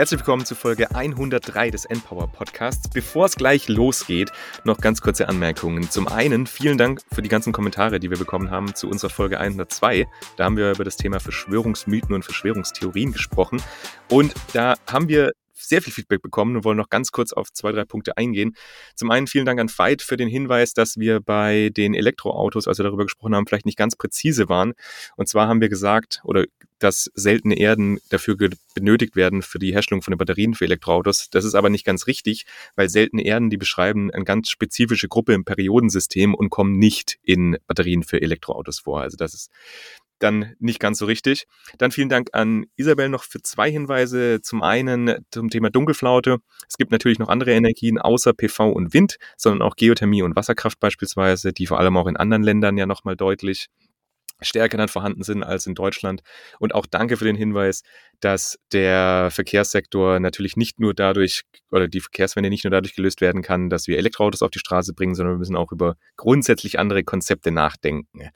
Herzlich willkommen zu Folge 103 des Empower Podcasts. Bevor es gleich losgeht, noch ganz kurze Anmerkungen. Zum einen vielen Dank für die ganzen Kommentare, die wir bekommen haben zu unserer Folge 102. Da haben wir über das Thema Verschwörungsmythen und Verschwörungstheorien gesprochen. Und da haben wir sehr viel Feedback bekommen und wollen noch ganz kurz auf zwei, drei Punkte eingehen. Zum einen vielen Dank an Veit für den Hinweis, dass wir bei den Elektroautos, als wir darüber gesprochen haben, vielleicht nicht ganz präzise waren. Und zwar haben wir gesagt oder dass seltene Erden dafür benötigt werden für die Herstellung von den Batterien für Elektroautos. Das ist aber nicht ganz richtig, weil seltene Erden, die beschreiben eine ganz spezifische Gruppe im Periodensystem und kommen nicht in Batterien für Elektroautos vor. Also das ist dann nicht ganz so richtig. Dann vielen Dank an Isabel noch für zwei Hinweise. Zum einen zum Thema Dunkelflaute. Es gibt natürlich noch andere Energien außer PV und Wind, sondern auch Geothermie und Wasserkraft beispielsweise, die vor allem auch in anderen Ländern ja nochmal deutlich stärker dann vorhanden sind als in Deutschland. Und auch danke für den Hinweis, dass der Verkehrssektor natürlich nicht nur dadurch oder die Verkehrswende nicht nur dadurch gelöst werden kann, dass wir Elektroautos auf die Straße bringen, sondern wir müssen auch über grundsätzlich andere Konzepte nachdenken.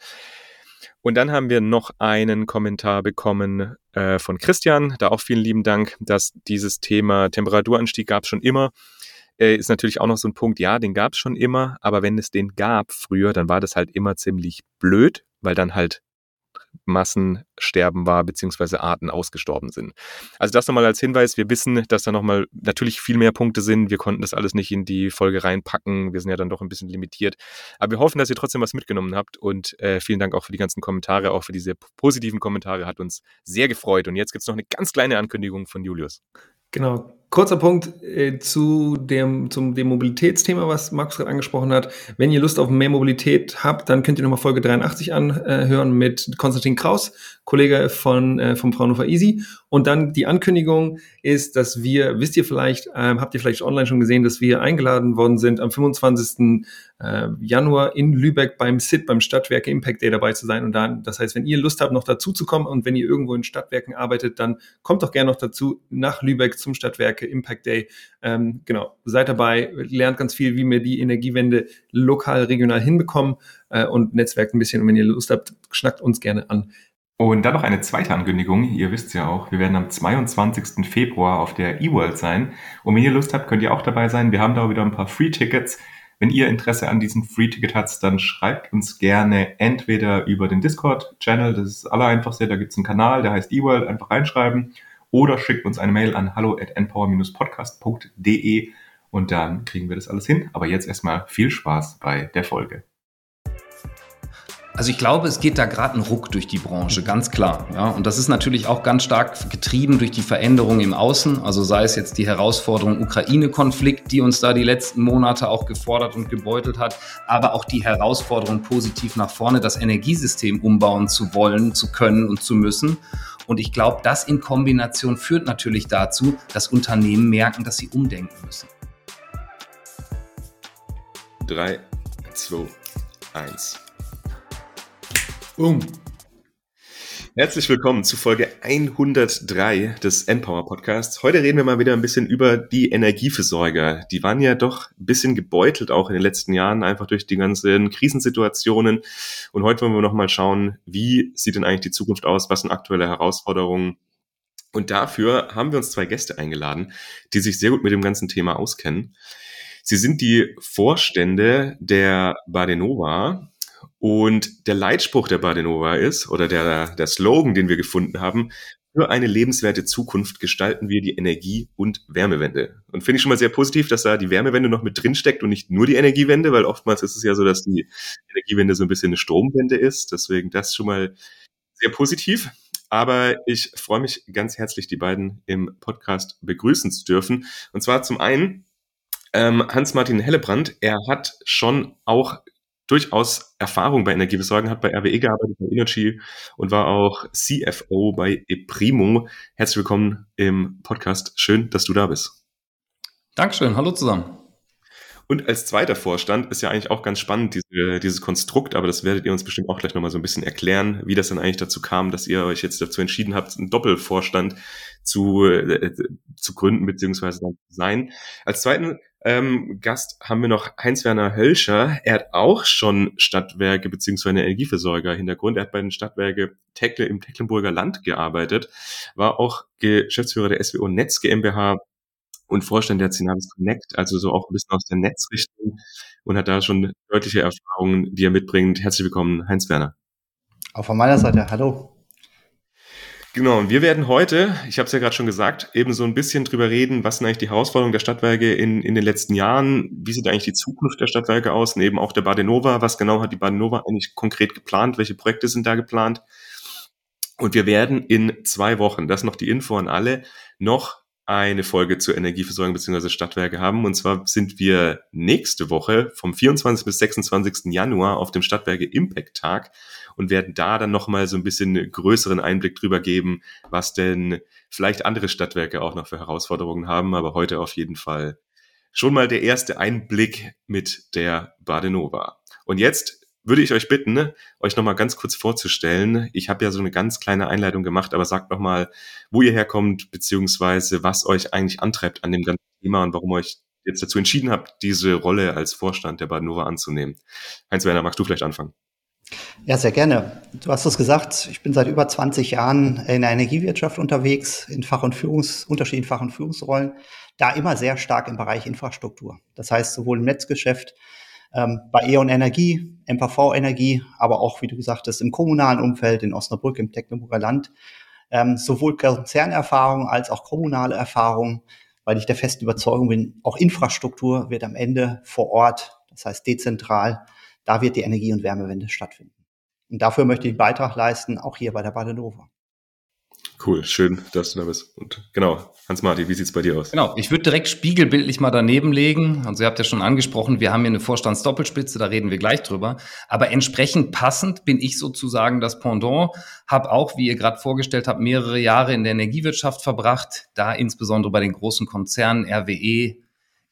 Und dann haben wir noch einen Kommentar bekommen äh, von Christian. Da auch vielen lieben Dank, dass dieses Thema Temperaturanstieg gab es schon immer. Äh, ist natürlich auch noch so ein Punkt, ja, den gab es schon immer, aber wenn es den gab früher, dann war das halt immer ziemlich blöd, weil dann halt Massensterben war, beziehungsweise Arten ausgestorben sind. Also das nochmal als Hinweis. Wir wissen, dass da nochmal natürlich viel mehr Punkte sind. Wir konnten das alles nicht in die Folge reinpacken. Wir sind ja dann doch ein bisschen limitiert. Aber wir hoffen, dass ihr trotzdem was mitgenommen habt und äh, vielen Dank auch für die ganzen Kommentare, auch für diese positiven Kommentare. Hat uns sehr gefreut. Und jetzt gibt es noch eine ganz kleine Ankündigung von Julius. Genau. Kurzer Punkt äh, zu dem, zum dem Mobilitätsthema, was Markus gerade angesprochen hat. Wenn ihr Lust auf mehr Mobilität habt, dann könnt ihr nochmal Folge 83 anhören mit Konstantin Kraus, Kollege von, äh, vom Fraunhofer Easy. Und dann die Ankündigung ist, dass wir, wisst ihr vielleicht, ähm, habt ihr vielleicht online schon gesehen, dass wir eingeladen worden sind, am 25. Äh, Januar in Lübeck beim SIT, beim Stadtwerke Impact Day dabei zu sein. Und dann, das heißt, wenn ihr Lust habt, noch dazu zu kommen und wenn ihr irgendwo in Stadtwerken arbeitet, dann kommt doch gerne noch dazu nach Lübeck zum Stadtwerke Impact Day. Ähm, genau, seid dabei, lernt ganz viel, wie wir die Energiewende lokal, regional hinbekommen äh, und netzwerkt ein bisschen. Und wenn ihr Lust habt, schnackt uns gerne an. Und dann noch eine zweite Ankündigung. Ihr wisst ja auch, wir werden am 22. Februar auf der eWorld sein. Und wenn ihr Lust habt, könnt ihr auch dabei sein. Wir haben da wieder ein paar Free-Tickets. Wenn ihr Interesse an diesem Free-Ticket habt, dann schreibt uns gerne entweder über den Discord-Channel, das ist aller einfachste, da gibt es einen Kanal, der heißt eWorld, einfach reinschreiben, oder schickt uns eine Mail an hallo at empower-podcast.de und dann kriegen wir das alles hin. Aber jetzt erstmal viel Spaß bei der Folge. Also ich glaube, es geht da gerade ein Ruck durch die Branche, ganz klar. Ja, und das ist natürlich auch ganz stark getrieben durch die Veränderungen im Außen. Also sei es jetzt die Herausforderung Ukraine-Konflikt, die uns da die letzten Monate auch gefordert und gebeutelt hat, aber auch die Herausforderung positiv nach vorne, das Energiesystem umbauen zu wollen, zu können und zu müssen. Und ich glaube, das in Kombination führt natürlich dazu, dass Unternehmen merken, dass sie umdenken müssen. 3, 2, 1. Boom. Herzlich willkommen zu Folge 103 des Empower Podcasts. Heute reden wir mal wieder ein bisschen über die Energieversorger. Die waren ja doch ein bisschen gebeutelt auch in den letzten Jahren, einfach durch die ganzen Krisensituationen. Und heute wollen wir nochmal schauen, wie sieht denn eigentlich die Zukunft aus? Was sind aktuelle Herausforderungen? Und dafür haben wir uns zwei Gäste eingeladen, die sich sehr gut mit dem ganzen Thema auskennen. Sie sind die Vorstände der Badenova, und der Leitspruch der Badenova ist, oder der, der Slogan, den wir gefunden haben, für eine lebenswerte Zukunft gestalten wir die Energie- und Wärmewende. Und finde ich schon mal sehr positiv, dass da die Wärmewende noch mit drin steckt und nicht nur die Energiewende, weil oftmals ist es ja so, dass die Energiewende so ein bisschen eine Stromwende ist. Deswegen das schon mal sehr positiv. Aber ich freue mich ganz herzlich, die beiden im Podcast begrüßen zu dürfen. Und zwar zum einen ähm, Hans-Martin Hellebrand. Er hat schon auch durchaus Erfahrung bei Energieversorgung, hat bei RWE gearbeitet, bei Energy und war auch CFO bei ePrimo. Herzlich willkommen im Podcast. Schön, dass du da bist. Dankeschön. Hallo zusammen. Und als zweiter Vorstand ist ja eigentlich auch ganz spannend, diese, dieses Konstrukt, aber das werdet ihr uns bestimmt auch gleich nochmal so ein bisschen erklären, wie das dann eigentlich dazu kam, dass ihr euch jetzt dazu entschieden habt, einen Doppelvorstand zu, äh, zu gründen zu sein. Als zweiten ähm, Gast haben wir noch Heinz-Werner Hölscher. Er hat auch schon Stadtwerke beziehungsweise Energieversorger Hintergrund. Er hat bei den Stadtwerke Teckle im Tecklenburger Land gearbeitet, war auch Geschäftsführer der SWO Netz GmbH und Vorstand der Cinavis Connect, also so auch ein bisschen aus der Netzrichtung und hat da schon deutliche Erfahrungen, die er mitbringt. Herzlich willkommen, Heinz Werner. Auch von meiner Seite, hallo. Genau, und wir werden heute, ich habe es ja gerade schon gesagt, eben so ein bisschen drüber reden, was sind eigentlich die Herausforderungen der Stadtwerke in, in den letzten Jahren, wie sieht eigentlich die Zukunft der Stadtwerke aus, neben auch der Badenova, was genau hat die Badenova eigentlich konkret geplant, welche Projekte sind da geplant. Und wir werden in zwei Wochen, das noch die Info an alle, noch eine Folge zur Energieversorgung bzw. Stadtwerke haben. Und zwar sind wir nächste Woche vom 24. bis 26. Januar auf dem Stadtwerke Impact Tag und werden da dann nochmal so ein bisschen größeren Einblick drüber geben, was denn vielleicht andere Stadtwerke auch noch für Herausforderungen haben. Aber heute auf jeden Fall schon mal der erste Einblick mit der Badenova. Und jetzt würde ich euch bitten, ne, euch nochmal ganz kurz vorzustellen. Ich habe ja so eine ganz kleine Einleitung gemacht, aber sagt nochmal, wo ihr herkommt, beziehungsweise was euch eigentlich antreibt an dem ganzen Thema und warum euch jetzt dazu entschieden habt, diese Rolle als Vorstand der Badenova anzunehmen. Heinz Werner, magst du vielleicht anfangen? Ja, sehr gerne. Du hast es gesagt, ich bin seit über 20 Jahren in der Energiewirtschaft unterwegs, in Fach- und Führungs-, unterschiedlichen Fach- und Führungsrollen, da immer sehr stark im Bereich Infrastruktur. Das heißt, sowohl im Netzgeschäft, ähm, bei E.ON Energie, MPV Energie, aber auch, wie du gesagt hast, im kommunalen Umfeld, in Osnabrück, im Tecklenburger Land, ähm, sowohl Konzernerfahrung als auch kommunale Erfahrung, weil ich der festen Überzeugung bin, auch Infrastruktur wird am Ende vor Ort, das heißt dezentral, da wird die Energie- und Wärmewende stattfinden. Und dafür möchte ich einen Beitrag leisten, auch hier bei der Badenova. Cool, schön, dass du da bist. Und genau, Hans-Martin, wie sieht's bei dir aus? Genau, ich würde direkt spiegelbildlich mal daneben legen. Also ihr habt ja schon angesprochen, wir haben hier eine Vorstandsdoppelspitze, da reden wir gleich drüber. Aber entsprechend passend bin ich sozusagen das Pendant, habe auch, wie ihr gerade vorgestellt habt, mehrere Jahre in der Energiewirtschaft verbracht, da insbesondere bei den großen Konzernen RWE,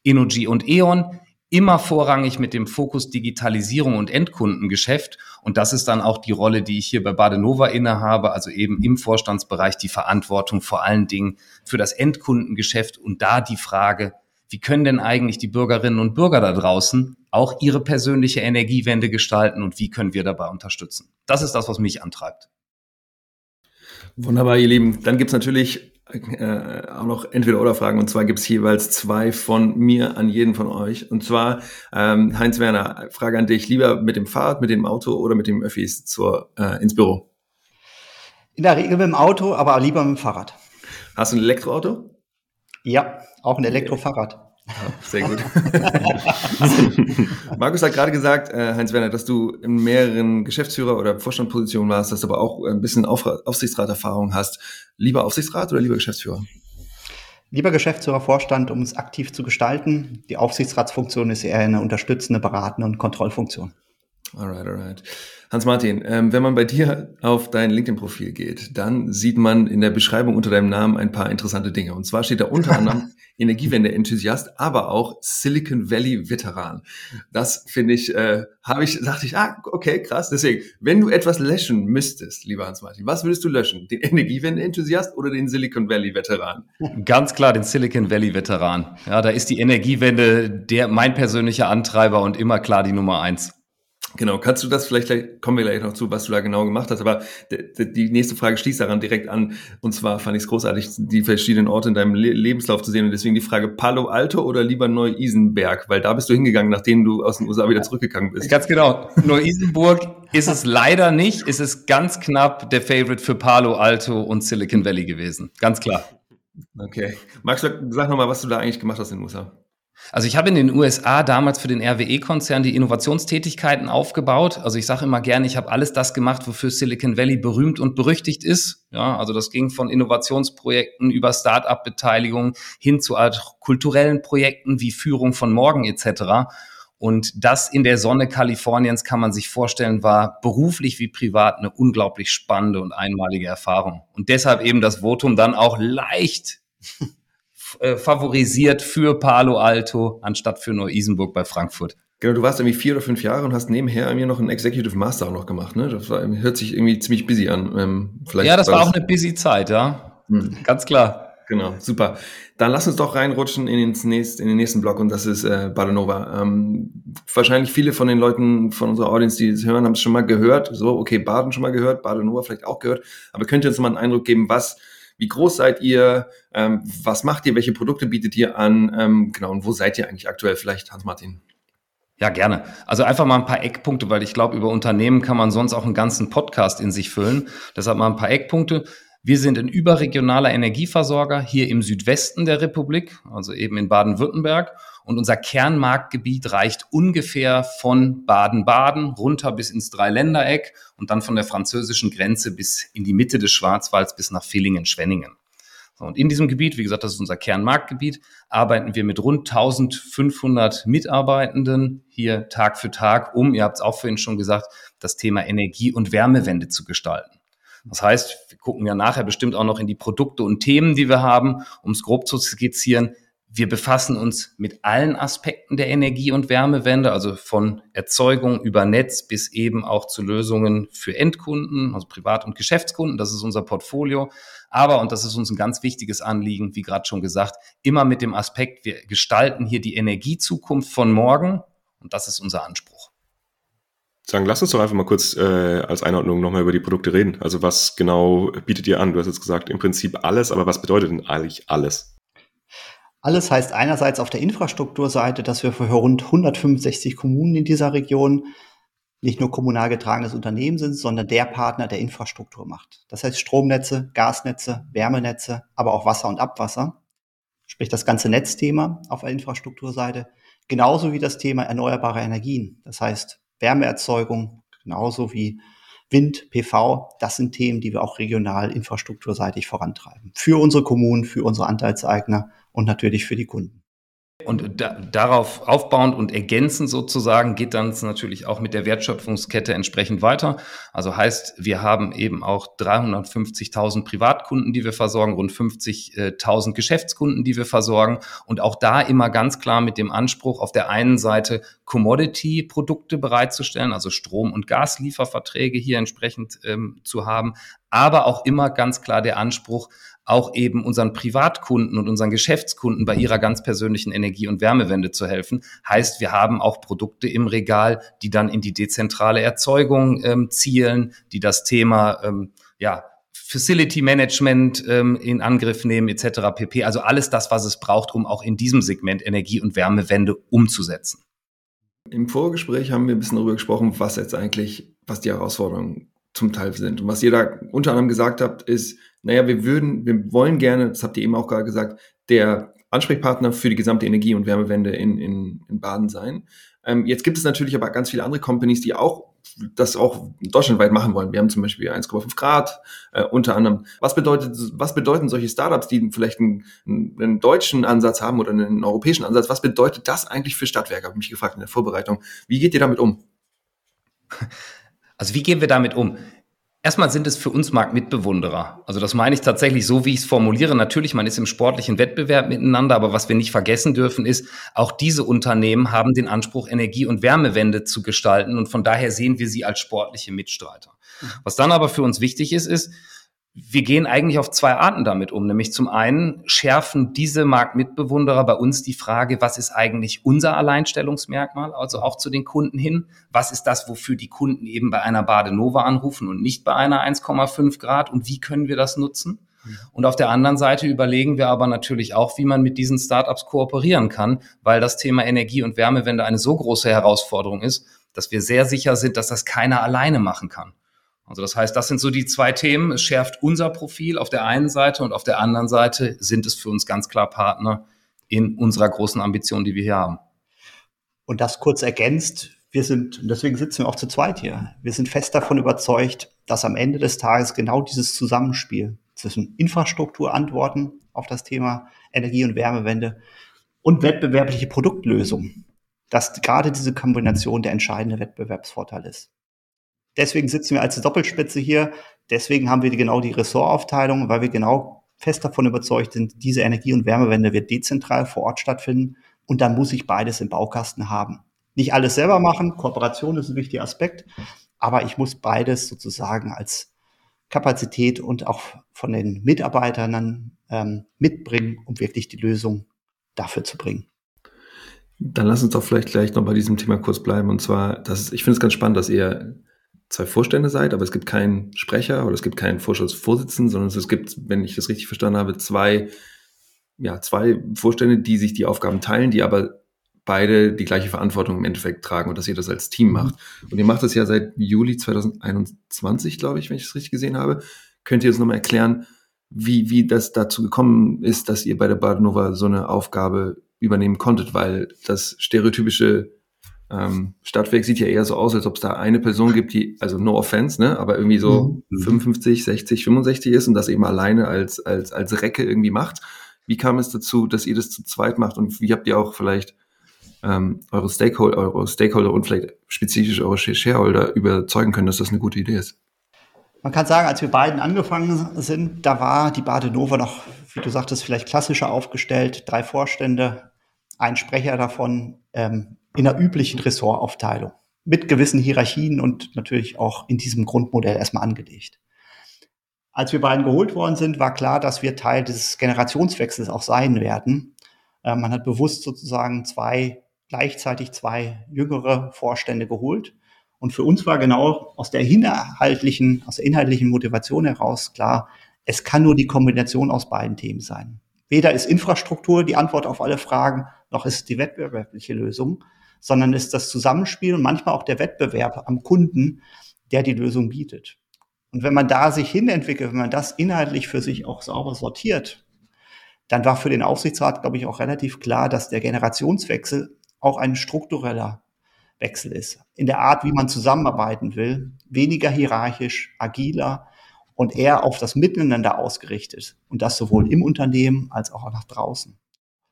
Energy und E.ON immer vorrangig mit dem Fokus Digitalisierung und Endkundengeschäft. Und das ist dann auch die Rolle, die ich hier bei Badenova innehabe, also eben im Vorstandsbereich die Verantwortung vor allen Dingen für das Endkundengeschäft und da die Frage, wie können denn eigentlich die Bürgerinnen und Bürger da draußen auch ihre persönliche Energiewende gestalten und wie können wir dabei unterstützen? Das ist das, was mich antreibt. Wunderbar, ihr Lieben. Dann gibt's natürlich äh, auch noch Entweder-Oder-Fragen. Und zwar gibt's jeweils zwei von mir an jeden von euch. Und zwar, ähm, Heinz Werner, Frage an dich. Lieber mit dem Fahrrad, mit dem Auto oder mit dem Öffis zur, äh, ins Büro? In der Regel mit dem Auto, aber lieber mit dem Fahrrad. Hast du ein Elektroauto? Ja, auch ein Elektrofahrrad. Sehr gut. Markus hat gerade gesagt, äh, Heinz Werner, dass du in mehreren Geschäftsführer- oder Vorstandpositionen warst, dass du aber auch ein bisschen Auf Aufsichtsraterfahrung hast. Lieber Aufsichtsrat oder lieber Geschäftsführer? Lieber Geschäftsführer, Vorstand, um es aktiv zu gestalten. Die Aufsichtsratsfunktion ist eher eine unterstützende, beratende und Kontrollfunktion. Alright, alright. Hans-Martin, ähm, wenn man bei dir auf dein LinkedIn-Profil geht, dann sieht man in der Beschreibung unter deinem Namen ein paar interessante Dinge. Und zwar steht da unter anderem Energiewende-Enthusiast, aber auch Silicon Valley-Veteran. Das finde ich, äh, habe ich, dachte ich, ah, okay, krass. Deswegen, wenn du etwas löschen müsstest, lieber Hans-Martin, was würdest du löschen? Den Energiewende-Enthusiast oder den Silicon Valley-Veteran? Ganz klar den Silicon Valley-Veteran. Ja, da ist die Energiewende der mein persönlicher Antreiber und immer klar die Nummer eins. Genau, kannst du das vielleicht gleich, kommen wir gleich noch zu, was du da genau gemacht hast, aber die nächste Frage schließt daran direkt an. Und zwar fand ich es großartig, die verschiedenen Orte in deinem Le Lebenslauf zu sehen und deswegen die Frage Palo Alto oder lieber Neu-Isenberg, weil da bist du hingegangen, nachdem du aus den USA wieder zurückgegangen bist. Ganz genau. Neu-Isenburg ist es leider nicht, ist es ganz knapp der Favorite für Palo Alto und Silicon Valley gewesen. Ganz klar. Okay. Max, sag nochmal, was du da eigentlich gemacht hast in den USA. Also ich habe in den USA damals für den RWE-Konzern die Innovationstätigkeiten aufgebaut. Also ich sage immer gerne, ich habe alles das gemacht, wofür Silicon Valley berühmt und berüchtigt ist. Ja, also das ging von Innovationsprojekten über Start-up-Beteiligung hin zu kulturellen Projekten wie Führung von Morgen etc. Und das in der Sonne Kaliforniens kann man sich vorstellen, war beruflich wie privat eine unglaublich spannende und einmalige Erfahrung. Und deshalb eben das Votum dann auch leicht äh, favorisiert für Palo Alto anstatt für Neu-Isenburg bei Frankfurt. Genau, du warst irgendwie vier oder fünf Jahre und hast nebenher irgendwie noch einen Executive Master auch noch gemacht, ne? Das war, hört sich irgendwie ziemlich busy an. Ähm, vielleicht ja, das war, auch eine busy Zeit, ja. Hm. Ganz klar. Genau, super. Dann lass uns doch reinrutschen in den, nächst, in den nächsten Block und das ist äh, Badenova. Ähm, wahrscheinlich viele von den Leuten von unserer Audience, die das hören, haben es schon mal gehört. So, okay, Baden schon mal gehört, Badenova vielleicht auch gehört. Aber könnt ihr uns mal einen Eindruck geben, was, wie groß seid ihr, ähm, was macht ihr, welche Produkte bietet ihr an, ähm, genau, und wo seid ihr eigentlich aktuell? Vielleicht, Hans-Martin. Ja, gerne. Also einfach mal ein paar Eckpunkte, weil ich glaube, über Unternehmen kann man sonst auch einen ganzen Podcast in sich füllen. Deshalb mal ein paar Eckpunkte. Wir sind ein überregionaler Energieversorger hier im Südwesten der Republik, also eben in Baden-Württemberg. Und unser Kernmarktgebiet reicht ungefähr von Baden-Baden runter bis ins Dreiländereck und dann von der französischen Grenze bis in die Mitte des Schwarzwalds bis nach Villingen-Schwenningen. Und in diesem Gebiet, wie gesagt, das ist unser Kernmarktgebiet, arbeiten wir mit rund 1500 Mitarbeitenden hier Tag für Tag, um, ihr habt es auch vorhin schon gesagt, das Thema Energie- und Wärmewende zu gestalten. Das heißt, wir gucken ja nachher bestimmt auch noch in die Produkte und Themen, die wir haben, um es grob zu skizzieren. Wir befassen uns mit allen Aspekten der Energie- und Wärmewende, also von Erzeugung über Netz bis eben auch zu Lösungen für Endkunden, also Privat- und Geschäftskunden. Das ist unser Portfolio. Aber, und das ist uns ein ganz wichtiges Anliegen, wie gerade schon gesagt, immer mit dem Aspekt, wir gestalten hier die Energiezukunft von morgen. Und das ist unser Anspruch sagen, lass uns doch einfach mal kurz äh, als Einordnung nochmal über die Produkte reden. Also was genau bietet ihr an? Du hast jetzt gesagt, im Prinzip alles, aber was bedeutet denn eigentlich alles? Alles heißt einerseits auf der Infrastrukturseite, dass wir für rund 165 Kommunen in dieser Region nicht nur kommunal getragenes Unternehmen sind, sondern der Partner, der Infrastruktur macht. Das heißt Stromnetze, Gasnetze, Wärmenetze, aber auch Wasser und Abwasser. Sprich das ganze Netzthema auf der Infrastrukturseite. Genauso wie das Thema erneuerbare Energien. Das heißt Wärmeerzeugung, genauso wie Wind, PV, das sind Themen, die wir auch regional infrastrukturseitig vorantreiben. Für unsere Kommunen, für unsere Anteilseigner und natürlich für die Kunden. Und da, darauf aufbauend und ergänzend sozusagen geht dann natürlich auch mit der Wertschöpfungskette entsprechend weiter. Also heißt, wir haben eben auch 350.000 Privatkunden, die wir versorgen, rund 50.000 Geschäftskunden, die wir versorgen. Und auch da immer ganz klar mit dem Anspruch, auf der einen Seite Commodity-Produkte bereitzustellen, also Strom- und Gaslieferverträge hier entsprechend ähm, zu haben, aber auch immer ganz klar der Anspruch, auch eben unseren Privatkunden und unseren Geschäftskunden bei ihrer ganz persönlichen Energie- und Wärmewende zu helfen. Heißt, wir haben auch Produkte im Regal, die dann in die dezentrale Erzeugung ähm, zielen, die das Thema ähm, ja, Facility Management ähm, in Angriff nehmen etc. pp. Also alles das, was es braucht, um auch in diesem Segment Energie- und Wärmewende umzusetzen. Im Vorgespräch haben wir ein bisschen darüber gesprochen, was jetzt eigentlich, was die Herausforderungen zum Teil sind. Und was ihr da unter anderem gesagt habt, ist, naja, wir würden, wir wollen gerne, das habt ihr eben auch gerade gesagt, der Ansprechpartner für die gesamte Energie- und Wärmewende in, in, in Baden sein. Ähm, jetzt gibt es natürlich aber ganz viele andere Companies, die auch das auch deutschlandweit machen wollen. Wir haben zum Beispiel 1,5 Grad äh, unter anderem. Was bedeutet, was bedeuten solche Startups, die vielleicht einen, einen, deutschen Ansatz haben oder einen europäischen Ansatz? Was bedeutet das eigentlich für Stadtwerke? Habe ich mich gefragt in der Vorbereitung. Wie geht ihr damit um? Also wie gehen wir damit um? Erstmal sind es für uns Marktmitbewunderer. Also das meine ich tatsächlich so, wie ich es formuliere. Natürlich, man ist im sportlichen Wettbewerb miteinander, aber was wir nicht vergessen dürfen, ist, auch diese Unternehmen haben den Anspruch, Energie- und Wärmewende zu gestalten und von daher sehen wir sie als sportliche Mitstreiter. Mhm. Was dann aber für uns wichtig ist, ist, wir gehen eigentlich auf zwei Arten damit um. Nämlich zum einen schärfen diese Marktmitbewunderer bei uns die Frage, was ist eigentlich unser Alleinstellungsmerkmal, also auch zu den Kunden hin. Was ist das, wofür die Kunden eben bei einer Badenova anrufen und nicht bei einer 1,5 Grad und wie können wir das nutzen? Mhm. Und auf der anderen Seite überlegen wir aber natürlich auch, wie man mit diesen Startups kooperieren kann, weil das Thema Energie- und Wärmewende eine so große Herausforderung ist, dass wir sehr sicher sind, dass das keiner alleine machen kann. Also das heißt, das sind so die zwei Themen. Es schärft unser Profil auf der einen Seite und auf der anderen Seite sind es für uns ganz klar Partner in unserer großen Ambition, die wir hier haben. Und das kurz ergänzt, wir sind, und deswegen sitzen wir auch zu zweit hier, wir sind fest davon überzeugt, dass am Ende des Tages genau dieses Zusammenspiel zwischen Infrastrukturantworten auf das Thema Energie- und Wärmewende und wettbewerbliche Produktlösungen, dass gerade diese Kombination der entscheidende Wettbewerbsvorteil ist. Deswegen sitzen wir als Doppelspitze hier. Deswegen haben wir genau die Ressortaufteilung, weil wir genau fest davon überzeugt sind, diese Energie- und Wärmewende wird dezentral vor Ort stattfinden und dann muss ich beides im Baukasten haben. Nicht alles selber machen, Kooperation ist ein wichtiger Aspekt, aber ich muss beides sozusagen als Kapazität und auch von den Mitarbeitern dann ähm, mitbringen, um wirklich die Lösung dafür zu bringen. Dann lass uns doch vielleicht gleich noch bei diesem Thema kurz bleiben. Und zwar, das ist, ich finde es ganz spannend, dass ihr zwei Vorstände seid, aber es gibt keinen Sprecher oder es gibt keinen Vorstandsvorsitzenden, sondern es gibt, wenn ich das richtig verstanden habe, zwei, ja, zwei Vorstände, die sich die Aufgaben teilen, die aber beide die gleiche Verantwortung im Endeffekt tragen und dass ihr das als Team mhm. macht. Und ihr macht das ja seit Juli 2021, glaube ich, wenn ich es richtig gesehen habe. Könnt ihr uns nochmal erklären, wie, wie das dazu gekommen ist, dass ihr bei der Badenova so eine Aufgabe übernehmen konntet, weil das stereotypische ähm, Stadtwerk sieht ja eher so aus, als ob es da eine Person gibt, die, also no offense, ne, aber irgendwie so mhm. 55, 60, 65 ist und das eben alleine als, als, als Recke irgendwie macht. Wie kam es dazu, dass ihr das zu zweit macht und wie habt ihr auch vielleicht ähm, eure Stakeholder, eure Stakeholder und vielleicht spezifisch eure Shareholder überzeugen können, dass das eine gute Idee ist? Man kann sagen, als wir beiden angefangen sind, da war die Badenova noch, wie du sagtest, vielleicht klassischer aufgestellt. Drei Vorstände, ein Sprecher davon ähm, in der üblichen Ressortaufteilung. Mit gewissen Hierarchien und natürlich auch in diesem Grundmodell erstmal angelegt. Als wir beiden geholt worden sind, war klar, dass wir Teil des Generationswechsels auch sein werden. Äh, man hat bewusst sozusagen zwei gleichzeitig zwei jüngere Vorstände geholt. Und für uns war genau aus der inhaltlichen, aus der inhaltlichen Motivation heraus klar, es kann nur die Kombination aus beiden Themen sein. Weder ist Infrastruktur die Antwort auf alle Fragen, noch ist die wettbewerbliche Lösung, sondern ist das Zusammenspiel und manchmal auch der Wettbewerb am Kunden, der die Lösung bietet. Und wenn man da sich hinentwickelt, wenn man das inhaltlich für sich auch sauber sortiert, dann war für den Aufsichtsrat, glaube ich, auch relativ klar, dass der Generationswechsel auch ein struktureller Wechsel ist. In der Art, wie man zusammenarbeiten will, weniger hierarchisch, agiler und eher auf das Miteinander ausgerichtet. Und das sowohl im Unternehmen als auch nach draußen.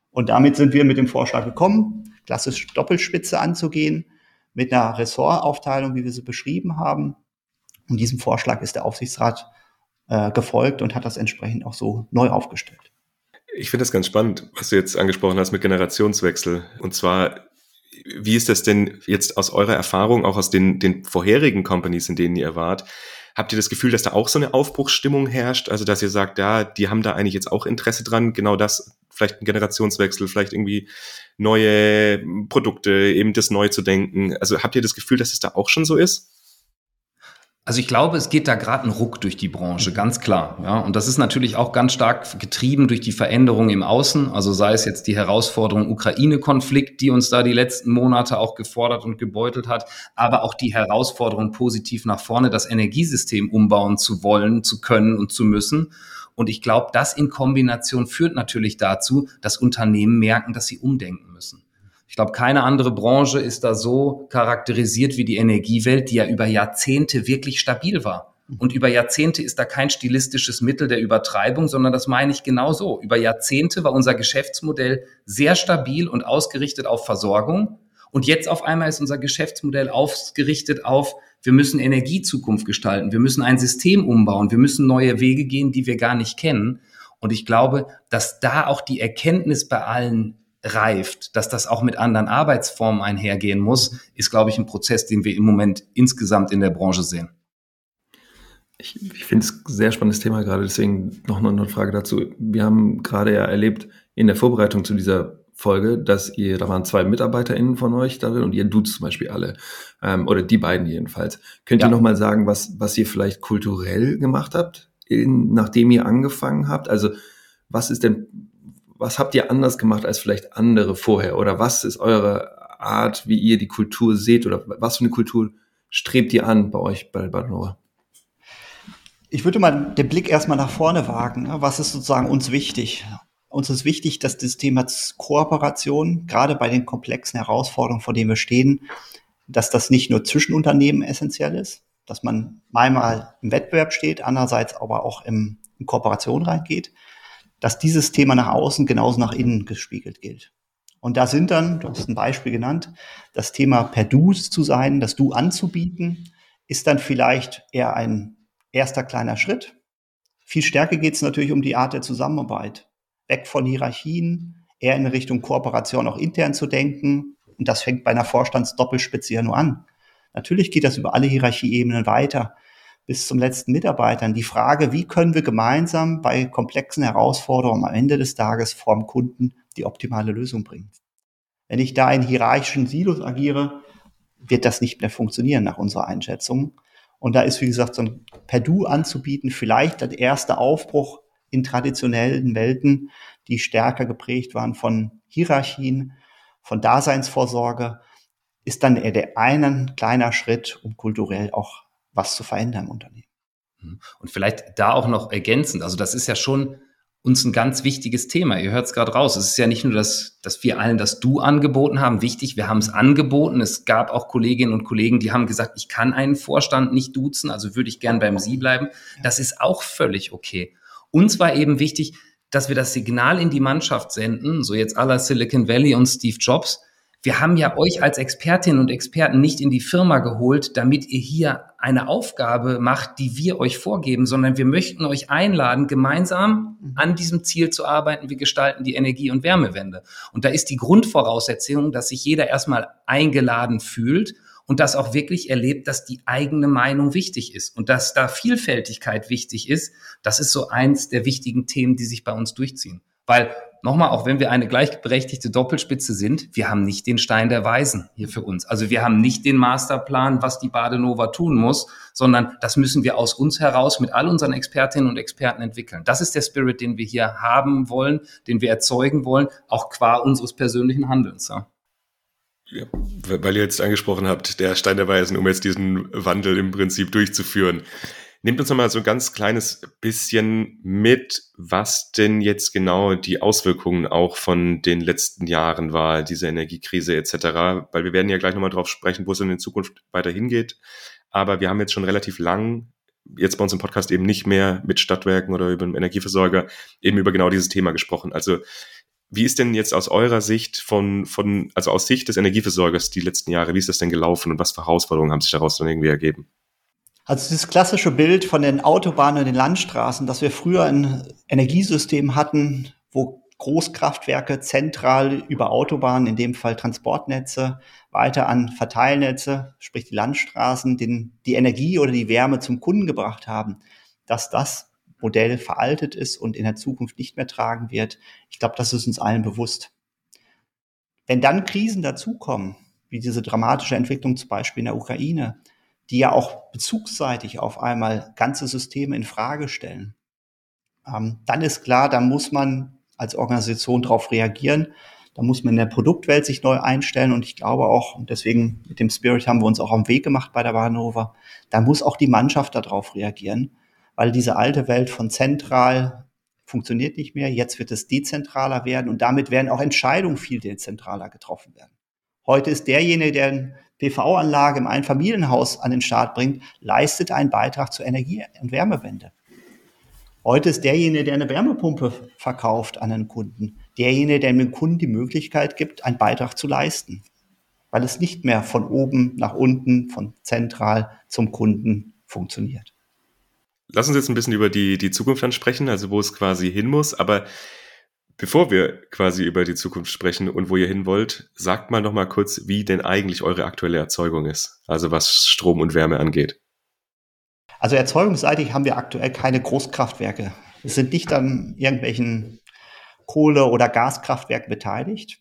Und damit sind wir mit dem Vorschlag gekommen, klassisch Doppelspitze anzugehen, mit einer Ressortaufteilung, wie wir sie beschrieben haben. Und diesem Vorschlag ist der Aufsichtsrat äh, gefolgt und hat das entsprechend auch so neu aufgestellt. Ich finde das ganz spannend, was du jetzt angesprochen hast mit Generationswechsel. Und zwar, wie ist das denn jetzt aus eurer Erfahrung, auch aus den, den vorherigen Companies, in denen ihr wart? Habt ihr das Gefühl, dass da auch so eine Aufbruchsstimmung herrscht? Also, dass ihr sagt, ja, die haben da eigentlich jetzt auch Interesse dran, genau das, vielleicht ein Generationswechsel, vielleicht irgendwie neue Produkte, eben das neu zu denken. Also, habt ihr das Gefühl, dass es da auch schon so ist? Also ich glaube, es geht da gerade ein Ruck durch die Branche, ganz klar. Ja, und das ist natürlich auch ganz stark getrieben durch die Veränderungen im Außen. Also sei es jetzt die Herausforderung Ukraine-Konflikt, die uns da die letzten Monate auch gefordert und gebeutelt hat, aber auch die Herausforderung positiv nach vorne, das Energiesystem umbauen zu wollen, zu können und zu müssen. Und ich glaube, das in Kombination führt natürlich dazu, dass Unternehmen merken, dass sie umdenken müssen. Ich glaube, keine andere Branche ist da so charakterisiert wie die Energiewelt, die ja über Jahrzehnte wirklich stabil war. Und über Jahrzehnte ist da kein stilistisches Mittel der Übertreibung, sondern das meine ich genau so. Über Jahrzehnte war unser Geschäftsmodell sehr stabil und ausgerichtet auf Versorgung. Und jetzt auf einmal ist unser Geschäftsmodell ausgerichtet auf, wir müssen Energiezukunft gestalten, wir müssen ein System umbauen, wir müssen neue Wege gehen, die wir gar nicht kennen. Und ich glaube, dass da auch die Erkenntnis bei allen reift, dass das auch mit anderen Arbeitsformen einhergehen muss, ist, glaube ich, ein Prozess, den wir im Moment insgesamt in der Branche sehen. Ich, ich finde es ein sehr spannendes Thema gerade, deswegen noch eine Frage dazu. Wir haben gerade ja erlebt in der Vorbereitung zu dieser Folge, dass ihr, da waren zwei MitarbeiterInnen von euch darin und ihr duzt zum Beispiel alle. Ähm, oder die beiden jedenfalls. Könnt ja. ihr nochmal sagen, was, was ihr vielleicht kulturell gemacht habt, in, nachdem ihr angefangen habt? Also, was ist denn was habt ihr anders gemacht als vielleicht andere vorher? Oder was ist eure Art, wie ihr die Kultur seht? Oder was für eine Kultur strebt ihr an bei euch bei Badenova? Ich würde mal den Blick erstmal nach vorne wagen. Ne? Was ist sozusagen uns wichtig? Uns ist wichtig, dass das Thema Kooperation, gerade bei den komplexen Herausforderungen, vor denen wir stehen, dass das nicht nur zwischen Unternehmen essentiell ist, dass man einmal im Wettbewerb steht, andererseits aber auch im, in Kooperation reingeht, dass dieses Thema nach außen genauso nach innen gespiegelt gilt. Und da sind dann, du hast ein Beispiel genannt, das Thema per Du zu sein, das Du anzubieten, ist dann vielleicht eher ein erster kleiner Schritt Viel stärker geht es natürlich um die Art der Zusammenarbeit. Weg von Hierarchien, eher in Richtung Kooperation auch intern zu denken. Und das fängt bei einer Vorstandsdoppelspitze ja nur an. Natürlich geht das über alle Hierarchieebenen weiter bis zum letzten Mitarbeitern. Die Frage, wie können wir gemeinsam bei komplexen Herausforderungen am Ende des Tages vorm Kunden die optimale Lösung bringen. Wenn ich da in hierarchischen Silos agiere, wird das nicht mehr funktionieren nach unserer Einschätzung. Und da ist, wie gesagt, so ein per Du anzubieten, vielleicht der erste Aufbruch in traditionellen Welten, die stärker geprägt waren von Hierarchien, von Daseinsvorsorge, ist dann eher der einen kleiner Schritt, um kulturell auch was zu verändern im Unternehmen. Mhm. Und vielleicht da auch noch ergänzend, also das ist ja schon uns ein ganz wichtiges Thema. Ihr hört es gerade raus. Es ist ja nicht nur, dass, dass wir allen das Du angeboten haben. Wichtig, wir haben es angeboten. Es gab auch Kolleginnen und Kollegen, die haben gesagt, ich kann einen Vorstand nicht duzen, also würde ich gern beim Sie bleiben. Das ist auch völlig okay. Uns war eben wichtig, dass wir das Signal in die Mannschaft senden, so jetzt aller Silicon Valley und Steve Jobs, wir haben ja euch als Expertinnen und Experten nicht in die Firma geholt, damit ihr hier eine Aufgabe macht, die wir euch vorgeben, sondern wir möchten euch einladen, gemeinsam mhm. an diesem Ziel zu arbeiten. Wir gestalten die Energie- und Wärmewende. Und da ist die Grundvoraussetzung, dass sich jeder erstmal eingeladen fühlt und das auch wirklich erlebt, dass die eigene Meinung wichtig ist und dass da Vielfältigkeit wichtig ist. Das ist so eins der wichtigen Themen, die sich bei uns durchziehen. Weil nochmal, auch wenn wir eine gleichberechtigte Doppelspitze sind, wir haben nicht den Stein der Weisen hier für uns. Also wir haben nicht den Masterplan, was die Badenova tun muss, sondern das müssen wir aus uns heraus mit all unseren Expertinnen und Experten entwickeln. Das ist der Spirit, den wir hier haben wollen, den wir erzeugen wollen, auch qua unseres persönlichen Handelns. Ja. Ja, weil ihr jetzt angesprochen habt, der Stein der Weisen, um jetzt diesen Wandel im Prinzip durchzuführen. Nehmt uns nochmal so ein ganz kleines bisschen mit, was denn jetzt genau die Auswirkungen auch von den letzten Jahren war, diese Energiekrise etc. Weil wir werden ja gleich nochmal drauf sprechen, wo es in Zukunft weiter hingeht. Aber wir haben jetzt schon relativ lang, jetzt bei uns im Podcast eben nicht mehr mit Stadtwerken oder über einen Energieversorger, eben über genau dieses Thema gesprochen. Also wie ist denn jetzt aus eurer Sicht von, von, also aus Sicht des Energieversorgers die letzten Jahre, wie ist das denn gelaufen und was für Herausforderungen haben sich daraus dann irgendwie ergeben? Also dieses klassische Bild von den Autobahnen und den Landstraßen, dass wir früher ein Energiesystem hatten, wo Großkraftwerke zentral über Autobahnen, in dem Fall Transportnetze, weiter an Verteilnetze, sprich die Landstraßen, den, die Energie oder die Wärme zum Kunden gebracht haben, dass das Modell veraltet ist und in der Zukunft nicht mehr tragen wird. Ich glaube, das ist uns allen bewusst. Wenn dann Krisen dazukommen, wie diese dramatische Entwicklung zum Beispiel in der Ukraine, die ja auch bezugsseitig auf einmal ganze Systeme in Frage stellen. Ähm, dann ist klar, da muss man als Organisation darauf reagieren. Da muss man in der Produktwelt sich neu einstellen und ich glaube auch, und deswegen mit dem Spirit haben wir uns auch am Weg gemacht bei der Bahnhofer, da muss auch die Mannschaft darauf reagieren, weil diese alte Welt von zentral funktioniert nicht mehr. Jetzt wird es dezentraler werden und damit werden auch Entscheidungen viel dezentraler getroffen werden. Heute ist derjenige, der PV-Anlage im Einfamilienhaus an den Start bringt, leistet einen Beitrag zur Energie- und Wärmewende. Heute ist derjenige, der eine Wärmepumpe verkauft an einen Kunden, derjenige, der dem Kunden die Möglichkeit gibt, einen Beitrag zu leisten, weil es nicht mehr von oben nach unten, von zentral zum Kunden funktioniert. Lass uns jetzt ein bisschen über die, die Zukunft ansprechen, also wo es quasi hin muss. Aber Bevor wir quasi über die Zukunft sprechen und wo ihr hin wollt, sagt mal noch mal kurz, wie denn eigentlich eure aktuelle Erzeugung ist, also was Strom und Wärme angeht. Also erzeugungsseitig haben wir aktuell keine Großkraftwerke. Wir sind nicht an irgendwelchen Kohle- oder Gaskraftwerken beteiligt.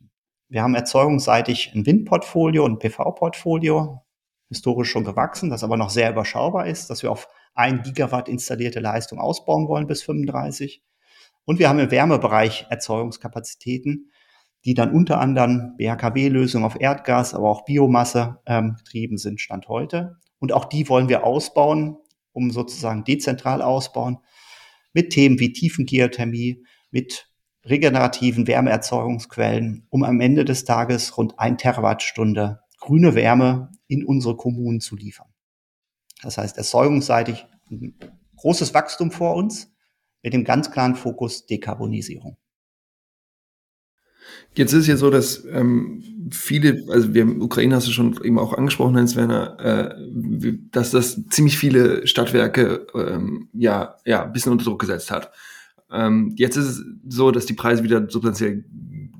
Wir haben erzeugungsseitig ein Windportfolio und ein PV-Portfolio, historisch schon gewachsen, das aber noch sehr überschaubar ist, dass wir auf ein Gigawatt installierte Leistung ausbauen wollen bis 35. Und wir haben im Wärmebereich Erzeugungskapazitäten, die dann unter anderem BHKW-Lösungen auf Erdgas, aber auch Biomasse ähm, getrieben sind, Stand heute. Und auch die wollen wir ausbauen, um sozusagen dezentral ausbauen, mit Themen wie Tiefengeothermie, mit regenerativen Wärmeerzeugungsquellen, um am Ende des Tages rund ein Terawattstunde grüne Wärme in unsere Kommunen zu liefern. Das heißt, erzeugungsseitig ein großes Wachstum vor uns, mit dem ganz klaren Fokus Dekarbonisierung. Jetzt ist es ja so, dass ähm, viele, also wir Ukraine hast du schon eben auch angesprochen, Heinz Werner, äh, dass das ziemlich viele Stadtwerke ähm, ja ja ein bisschen unter Druck gesetzt hat. Ähm, jetzt ist es so, dass die Preise wieder substanziell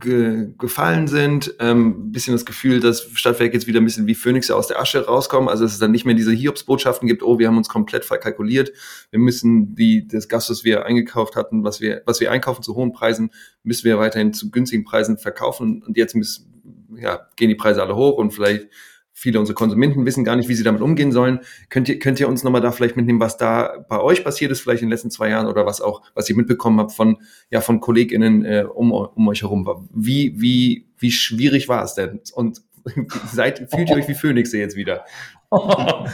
ge gefallen sind. Ähm, bisschen das Gefühl, dass Stadtwerke jetzt wieder ein bisschen wie Phönixe aus der Asche rauskommen. Also dass es dann nicht mehr diese Hiobsbotschaften gibt, oh, wir haben uns komplett verkalkuliert. Wir müssen die, das Gas, was wir eingekauft hatten, was wir, was wir einkaufen zu hohen Preisen, müssen wir weiterhin zu günstigen Preisen verkaufen. Und jetzt müssen, ja, gehen die Preise alle hoch und vielleicht viele unserer Konsumenten wissen gar nicht, wie sie damit umgehen sollen. Könnt ihr, könnt ihr uns nochmal da vielleicht mitnehmen, was da bei euch passiert ist, vielleicht in den letzten zwei Jahren oder was auch, was ihr mitbekommen habt von, ja, von KollegInnen äh, um, um euch herum? Wie, wie, wie schwierig war es denn? Und seid, fühlt ihr euch wie Phönixe jetzt wieder?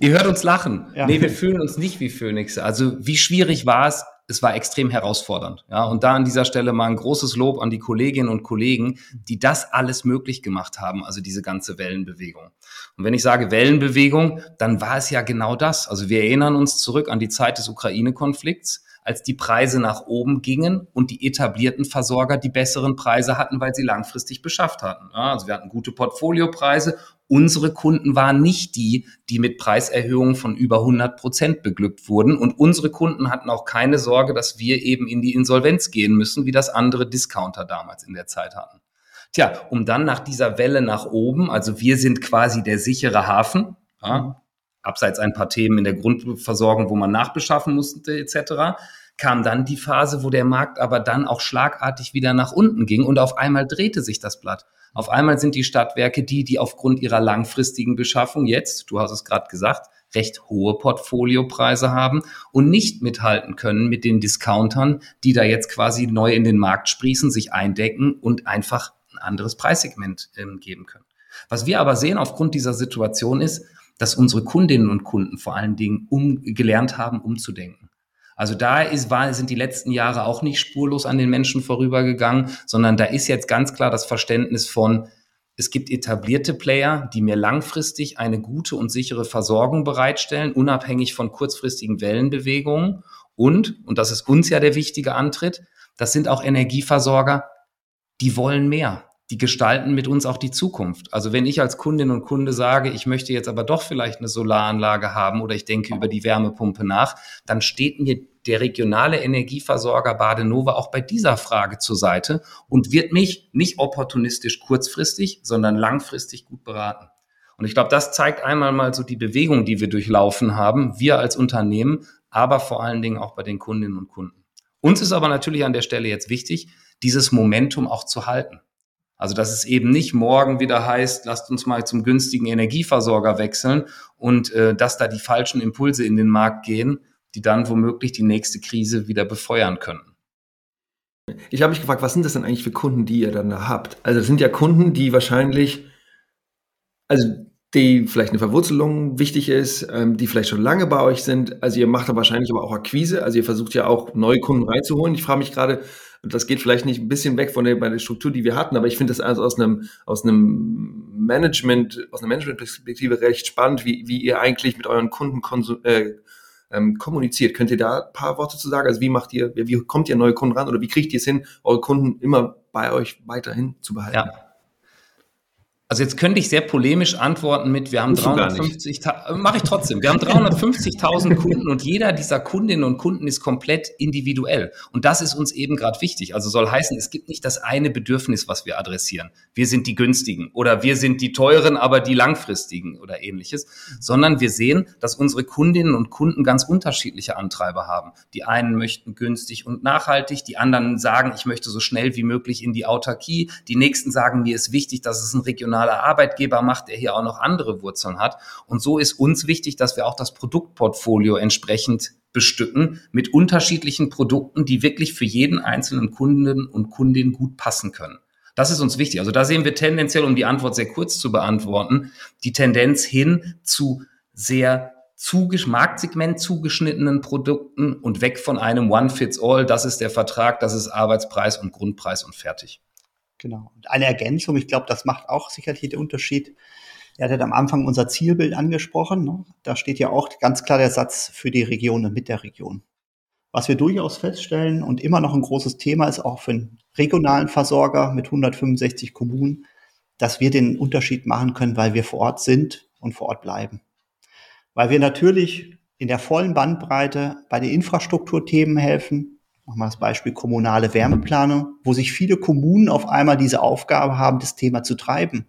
ihr hört uns lachen. Ja. Nee, wir fühlen uns nicht wie Phönixe. Also, wie schwierig war es? Es war extrem herausfordernd. Ja, und da an dieser Stelle mal ein großes Lob an die Kolleginnen und Kollegen, die das alles möglich gemacht haben, also diese ganze Wellenbewegung. Und wenn ich sage Wellenbewegung, dann war es ja genau das. Also wir erinnern uns zurück an die Zeit des Ukraine-Konflikts, als die Preise nach oben gingen und die etablierten Versorger die besseren Preise hatten, weil sie langfristig beschafft hatten. Ja, also wir hatten gute Portfoliopreise Unsere Kunden waren nicht die, die mit Preiserhöhungen von über 100 Prozent beglückt wurden. Und unsere Kunden hatten auch keine Sorge, dass wir eben in die Insolvenz gehen müssen, wie das andere Discounter damals in der Zeit hatten. Tja, um dann nach dieser Welle nach oben, also wir sind quasi der sichere Hafen, ja, abseits ein paar Themen in der Grundversorgung, wo man nachbeschaffen musste etc., kam dann die Phase, wo der Markt aber dann auch schlagartig wieder nach unten ging und auf einmal drehte sich das Blatt. Auf einmal sind die Stadtwerke die, die aufgrund ihrer langfristigen Beschaffung jetzt, du hast es gerade gesagt, recht hohe Portfoliopreise haben und nicht mithalten können mit den Discountern, die da jetzt quasi neu in den Markt sprießen, sich eindecken und einfach ein anderes Preissegment ähm, geben können. Was wir aber sehen aufgrund dieser Situation ist, dass unsere Kundinnen und Kunden vor allen Dingen um, gelernt haben, umzudenken. Also da ist, war, sind die letzten Jahre auch nicht spurlos an den Menschen vorübergegangen, sondern da ist jetzt ganz klar das Verständnis von, es gibt etablierte Player, die mir langfristig eine gute und sichere Versorgung bereitstellen, unabhängig von kurzfristigen Wellenbewegungen. Und, und das ist uns ja der wichtige Antritt, das sind auch Energieversorger, die wollen mehr die gestalten mit uns auch die Zukunft. Also wenn ich als Kundin und Kunde sage, ich möchte jetzt aber doch vielleicht eine Solaranlage haben oder ich denke über die Wärmepumpe nach, dann steht mir der regionale Energieversorger Badenova auch bei dieser Frage zur Seite und wird mich nicht opportunistisch kurzfristig, sondern langfristig gut beraten. Und ich glaube, das zeigt einmal mal so die Bewegung, die wir durchlaufen haben, wir als Unternehmen, aber vor allen Dingen auch bei den Kundinnen und Kunden. Uns ist aber natürlich an der Stelle jetzt wichtig, dieses Momentum auch zu halten. Also dass es eben nicht morgen wieder heißt, lasst uns mal zum günstigen Energieversorger wechseln und äh, dass da die falschen Impulse in den Markt gehen, die dann womöglich die nächste Krise wieder befeuern können. Ich habe mich gefragt, was sind das denn eigentlich für Kunden, die ihr dann da habt? Also das sind ja Kunden, die wahrscheinlich, also die vielleicht eine Verwurzelung wichtig ist, ähm, die vielleicht schon lange bei euch sind. Also ihr macht da wahrscheinlich aber auch Akquise, also ihr versucht ja auch neue Kunden reinzuholen. Ich frage mich gerade, und das geht vielleicht nicht ein bisschen weg von der, bei der Struktur, die wir hatten, aber ich finde das also aus einem, aus einem Management, aus einer Managementperspektive recht spannend, wie, wie ihr eigentlich mit euren Kunden äh, ähm, kommuniziert. Könnt ihr da ein paar Worte zu sagen? Also wie macht ihr, wie kommt ihr neue Kunden ran oder wie kriegt ihr es hin, eure Kunden immer bei euch weiterhin zu behalten? Ja. Also jetzt könnte ich sehr polemisch antworten mit, wir haben 350, mache ich trotzdem, wir haben 350.000 Kunden und jeder dieser Kundinnen und Kunden ist komplett individuell. Und das ist uns eben gerade wichtig. Also soll heißen, es gibt nicht das eine Bedürfnis, was wir adressieren. Wir sind die günstigen oder wir sind die teuren, aber die langfristigen oder ähnliches, sondern wir sehen, dass unsere Kundinnen und Kunden ganz unterschiedliche Antreiber haben. Die einen möchten günstig und nachhaltig, die anderen sagen, ich möchte so schnell wie möglich in die Autarkie, die nächsten sagen, mir ist wichtig, dass es ein regional internationaler Arbeitgeber macht, der hier auch noch andere Wurzeln hat. Und so ist uns wichtig, dass wir auch das Produktportfolio entsprechend bestücken mit unterschiedlichen Produkten, die wirklich für jeden einzelnen Kunden und Kundin gut passen können. Das ist uns wichtig. Also da sehen wir tendenziell, um die Antwort sehr kurz zu beantworten, die Tendenz hin zu sehr zugesch Marktsegment zugeschnittenen Produkten und weg von einem One-Fits-All. Das ist der Vertrag, das ist Arbeitspreis und Grundpreis und fertig. Genau. Und eine Ergänzung, ich glaube, das macht auch sicherlich den Unterschied. Er hat am Anfang unser Zielbild angesprochen. Ne? Da steht ja auch ganz klar der Satz für die Region und mit der Region. Was wir durchaus feststellen und immer noch ein großes Thema ist, auch für den regionalen Versorger mit 165 Kommunen, dass wir den Unterschied machen können, weil wir vor Ort sind und vor Ort bleiben. Weil wir natürlich in der vollen Bandbreite bei den Infrastrukturthemen helfen. Wir das Beispiel kommunale Wärmeplanung, wo sich viele Kommunen auf einmal diese Aufgabe haben, das Thema zu treiben.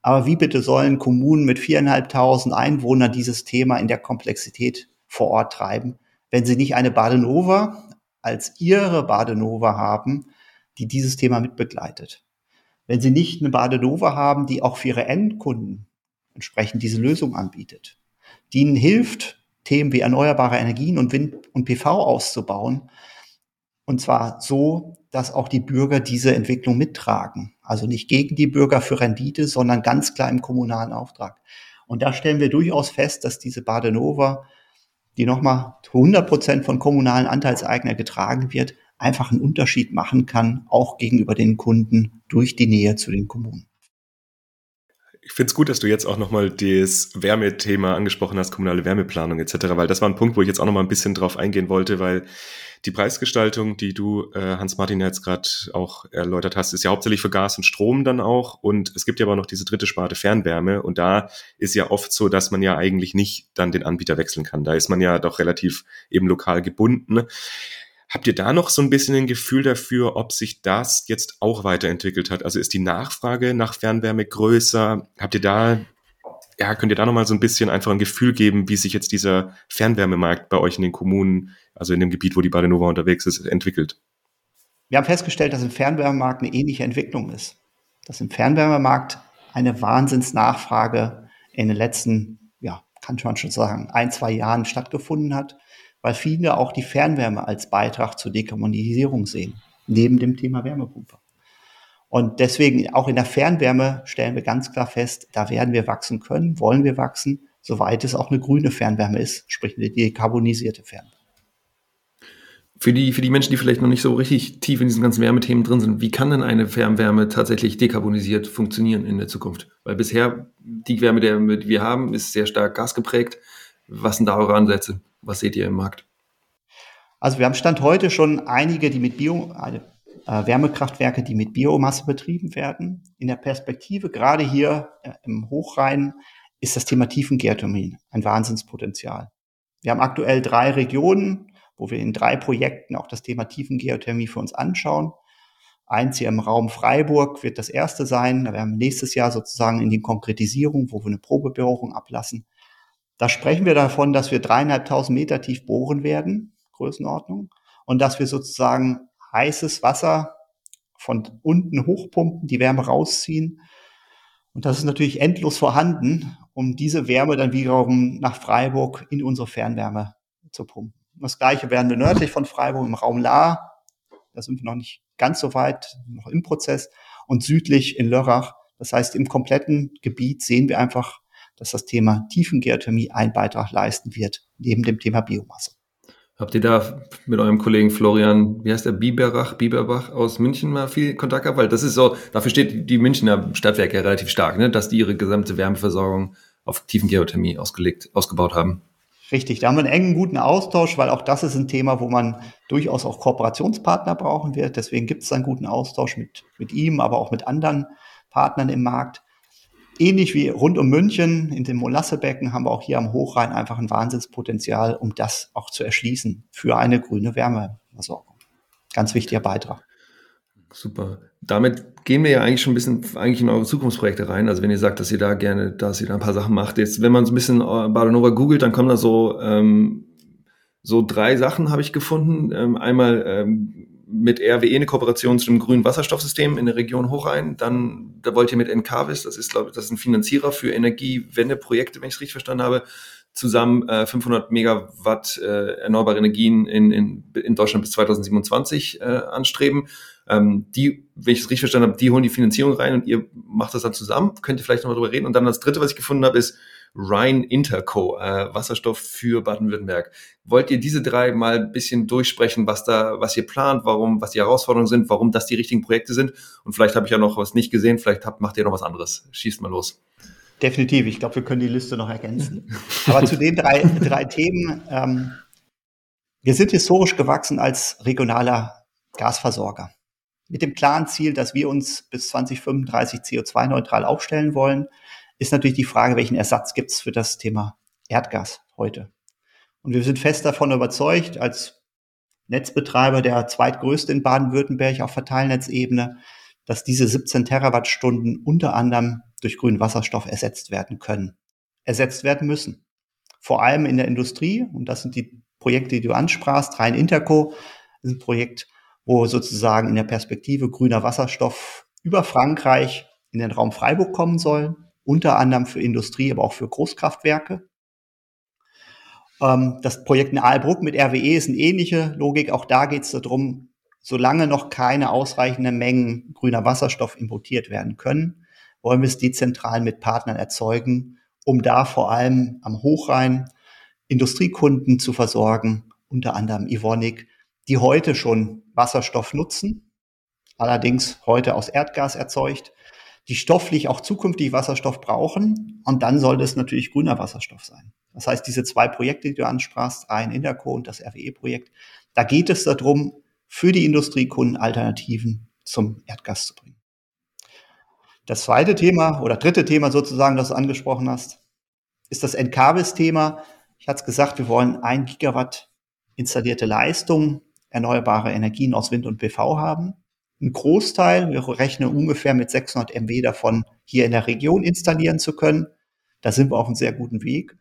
Aber wie bitte sollen Kommunen mit viereinhalbtausend Einwohnern dieses Thema in der Komplexität vor Ort treiben, wenn sie nicht eine Badenova als ihre Badenova haben, die dieses Thema mitbegleitet? Wenn sie nicht eine Badenova haben, die auch für ihre Endkunden entsprechend diese Lösung anbietet, die ihnen hilft, Themen wie erneuerbare Energien und Wind und PV auszubauen. Und zwar so, dass auch die Bürger diese Entwicklung mittragen. Also nicht gegen die Bürger für Rendite, sondern ganz klar im kommunalen Auftrag. Und da stellen wir durchaus fest, dass diese Badenova, die nochmal 100 Prozent von kommunalen Anteilseigner getragen wird, einfach einen Unterschied machen kann, auch gegenüber den Kunden durch die Nähe zu den Kommunen. Ich finde es gut, dass du jetzt auch nochmal das Wärmethema angesprochen hast, kommunale Wärmeplanung etc., weil das war ein Punkt, wo ich jetzt auch nochmal ein bisschen drauf eingehen wollte, weil die Preisgestaltung, die du, äh, Hans-Martin, jetzt gerade auch erläutert hast, ist ja hauptsächlich für Gas und Strom dann auch. Und es gibt ja aber noch diese dritte Sparte Fernwärme. Und da ist ja oft so, dass man ja eigentlich nicht dann den Anbieter wechseln kann. Da ist man ja doch relativ eben lokal gebunden. Habt ihr da noch so ein bisschen ein Gefühl dafür, ob sich das jetzt auch weiterentwickelt hat? Also ist die Nachfrage nach Fernwärme größer? Habt ihr da, ja, könnt ihr da nochmal so ein bisschen einfach ein Gefühl geben, wie sich jetzt dieser Fernwärmemarkt bei euch in den Kommunen, also in dem Gebiet, wo die Badenova unterwegs ist, entwickelt? Wir haben festgestellt, dass im Fernwärmemarkt eine ähnliche Entwicklung ist. Dass im Fernwärmemarkt eine Wahnsinnsnachfrage in den letzten, ja, kann man schon sagen, ein, zwei Jahren stattgefunden hat weil viele auch die Fernwärme als Beitrag zur Dekarbonisierung sehen, neben dem Thema Wärmepumpe. Und deswegen auch in der Fernwärme stellen wir ganz klar fest, da werden wir wachsen können, wollen wir wachsen, soweit es auch eine grüne Fernwärme ist, sprich eine dekarbonisierte Fernwärme. Für die, für die Menschen, die vielleicht noch nicht so richtig tief in diesen ganzen Wärmethemen drin sind, wie kann denn eine Fernwärme tatsächlich dekarbonisiert funktionieren in der Zukunft? Weil bisher die Wärme, die wir haben, ist sehr stark gasgeprägt. Was sind da eure Ansätze? Was seht ihr im Markt? Also wir haben Stand heute schon einige, die mit Bio, äh, Wärmekraftwerke, die mit Biomasse betrieben werden. In der Perspektive, gerade hier äh, im Hochrhein, ist das Thema Tiefengeothermie ein Wahnsinnspotenzial. Wir haben aktuell drei Regionen, wo wir in drei Projekten auch das Thema Tiefengeothermie für uns anschauen. Eins hier im Raum Freiburg wird das erste sein. Da werden wir nächstes Jahr sozusagen in die Konkretisierung, wo wir eine Probebohrung ablassen. Da sprechen wir davon, dass wir dreieinhalbtausend Meter tief bohren werden, Größenordnung, und dass wir sozusagen heißes Wasser von unten hochpumpen, die Wärme rausziehen. Und das ist natürlich endlos vorhanden, um diese Wärme dann wiederum nach Freiburg in unsere Fernwärme zu pumpen. Das gleiche werden wir nördlich von Freiburg im Raum Lahr. Da sind wir noch nicht ganz so weit, noch im Prozess. Und südlich in Lörrach. Das heißt, im kompletten Gebiet sehen wir einfach dass das Thema Tiefengeothermie einen Beitrag leisten wird, neben dem Thema Biomasse. Habt ihr da mit eurem Kollegen Florian, wie heißt der, Biberach, Biberbach aus München mal viel Kontakt gehabt? Weil das ist so, dafür steht die Münchner Stadtwerke ja relativ stark, ne? dass die ihre gesamte Wärmeversorgung auf Tiefengeothermie ausgelegt, ausgebaut haben. Richtig, da haben wir einen engen, guten Austausch, weil auch das ist ein Thema, wo man durchaus auch Kooperationspartner brauchen wird. Deswegen gibt es einen guten Austausch mit, mit ihm, aber auch mit anderen Partnern im Markt ähnlich wie rund um München in dem Molassebecken haben wir auch hier am Hochrhein einfach ein Wahnsinnspotenzial, um das auch zu erschließen für eine grüne Wärmeversorgung. Ganz wichtiger Beitrag. Super. Damit gehen wir ja eigentlich schon ein bisschen eigentlich in eure Zukunftsprojekte rein. Also wenn ihr sagt, dass ihr da gerne, dass ihr da ein paar Sachen macht. Jetzt, wenn man so ein bisschen äh, Badenova googelt, dann kommen da so ähm, so drei Sachen habe ich gefunden. Ähm, einmal ähm, mit RWE eine Kooperation zu einem grünen Wasserstoffsystem in der Region Hochrhein. Dann, da wollt ihr mit Encarvis, das ist, glaube ich, das ist ein Finanzierer für Energiewendeprojekte, wenn ich es richtig verstanden habe, zusammen äh, 500 Megawatt äh, erneuerbare Energien in, in, in Deutschland bis 2027 äh, anstreben. Ähm, die, wenn ich es richtig verstanden habe, die holen die Finanzierung rein und ihr macht das dann zusammen. Könnt ihr vielleicht nochmal drüber reden. Und dann das dritte, was ich gefunden habe, ist Rhine Interco, äh, Wasserstoff für Baden-Württemberg. Wollt ihr diese drei mal ein bisschen durchsprechen, was da, was ihr plant, warum, was die Herausforderungen sind, warum das die richtigen Projekte sind? Und vielleicht habe ich ja noch was nicht gesehen, vielleicht habt, macht ihr noch was anderes. Schießt mal los. Definitiv. Ich glaube, wir können die Liste noch ergänzen. Aber zu den drei, drei Themen. Ähm, wir sind historisch gewachsen als regionaler Gasversorger. mit dem klaren Ziel, dass wir uns bis 2035 CO2-neutral aufstellen wollen, ist natürlich die Frage, welchen Ersatz gibt es für das Thema Erdgas heute. Und wir sind fest davon überzeugt, als Netzbetreiber der zweitgrößte in Baden-Württemberg auf Verteilnetzebene, dass diese 17 Terawattstunden unter anderem durch grünen Wasserstoff ersetzt werden können, ersetzt werden müssen. Vor allem in der Industrie, und das sind die Projekte, die du ansprachst, Rhein Interco ist ein Projekt, wo sozusagen in der Perspektive grüner Wasserstoff über Frankreich in den Raum Freiburg kommen soll, unter anderem für Industrie, aber auch für Großkraftwerke. Ähm, das Projekt in Aalbruck mit RWE ist eine ähnliche Logik. Auch da geht es darum, solange noch keine ausreichenden Mengen grüner Wasserstoff importiert werden können, wollen wir es dezentral mit Partnern erzeugen, um da vor allem am Hochrhein Industriekunden zu versorgen, unter anderem Ivonik, die heute schon Wasserstoff nutzen, allerdings heute aus Erdgas erzeugt, die stofflich auch zukünftig Wasserstoff brauchen. Und dann sollte es natürlich grüner Wasserstoff sein. Das heißt, diese zwei Projekte, die du ansprachst, ein Interco und das RWE-Projekt, da geht es darum, für die Industriekunden Alternativen zum Erdgas zu bringen. Das zweite Thema oder dritte Thema sozusagen, das du angesprochen hast, ist das Encarvis-Thema. Ich hatte es gesagt, wir wollen ein Gigawatt installierte Leistung erneuerbare Energien aus Wind und PV haben. Ein Großteil, wir rechnen ungefähr mit 600 MW davon hier in der Region installieren zu können. Da sind wir auf einem sehr guten Weg.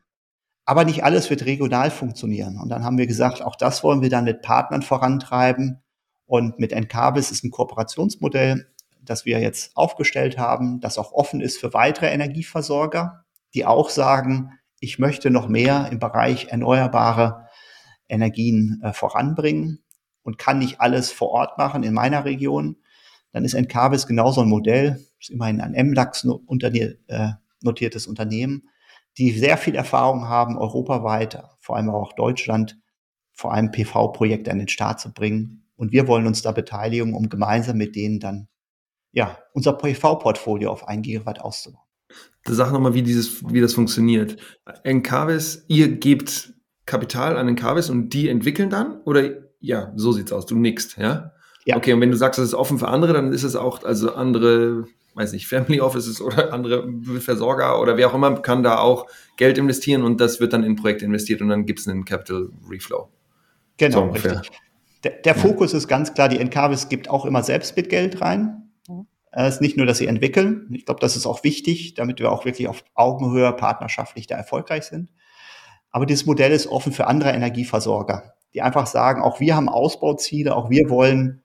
Aber nicht alles wird regional funktionieren. Und dann haben wir gesagt, auch das wollen wir dann mit Partnern vorantreiben. Und mit Encarvis ist ein Kooperationsmodell, das wir jetzt aufgestellt haben, das auch offen ist für weitere Energieversorger, die auch sagen, ich möchte noch mehr im Bereich erneuerbare Energien äh, voranbringen und kann nicht alles vor Ort machen in meiner Region, dann ist Encarvis genauso ein Modell, ist immerhin ein MDAX äh, notiertes Unternehmen, die sehr viel Erfahrung haben, europaweit, vor allem auch Deutschland, vor allem PV-Projekte an den Start zu bringen. Und wir wollen uns da beteiligen, um gemeinsam mit denen dann ja, unser PV-Portfolio auf ein Gigawatt auszubauen. Sag nochmal, wie wie das funktioniert. Encarvis, ihr gebt Kapital an Encarvis und die entwickeln dann? Oder ja, so sieht's aus. Du nickst, ja? Ja. Okay, und wenn du sagst, es ist offen für andere, dann ist es auch, also andere, weiß nicht, Family Offices oder andere Versorger oder wer auch immer kann da auch Geld investieren und das wird dann in Projekte investiert und dann gibt es einen Capital Reflow. Genau, so richtig. Der, der Fokus ja. ist ganz klar, die Encarvis gibt auch immer selbst mit Geld rein. Es ist nicht nur, dass sie entwickeln. Ich glaube, das ist auch wichtig, damit wir auch wirklich auf Augenhöhe partnerschaftlich da erfolgreich sind. Aber dieses Modell ist offen für andere Energieversorger die einfach sagen, auch wir haben Ausbauziele, auch wir wollen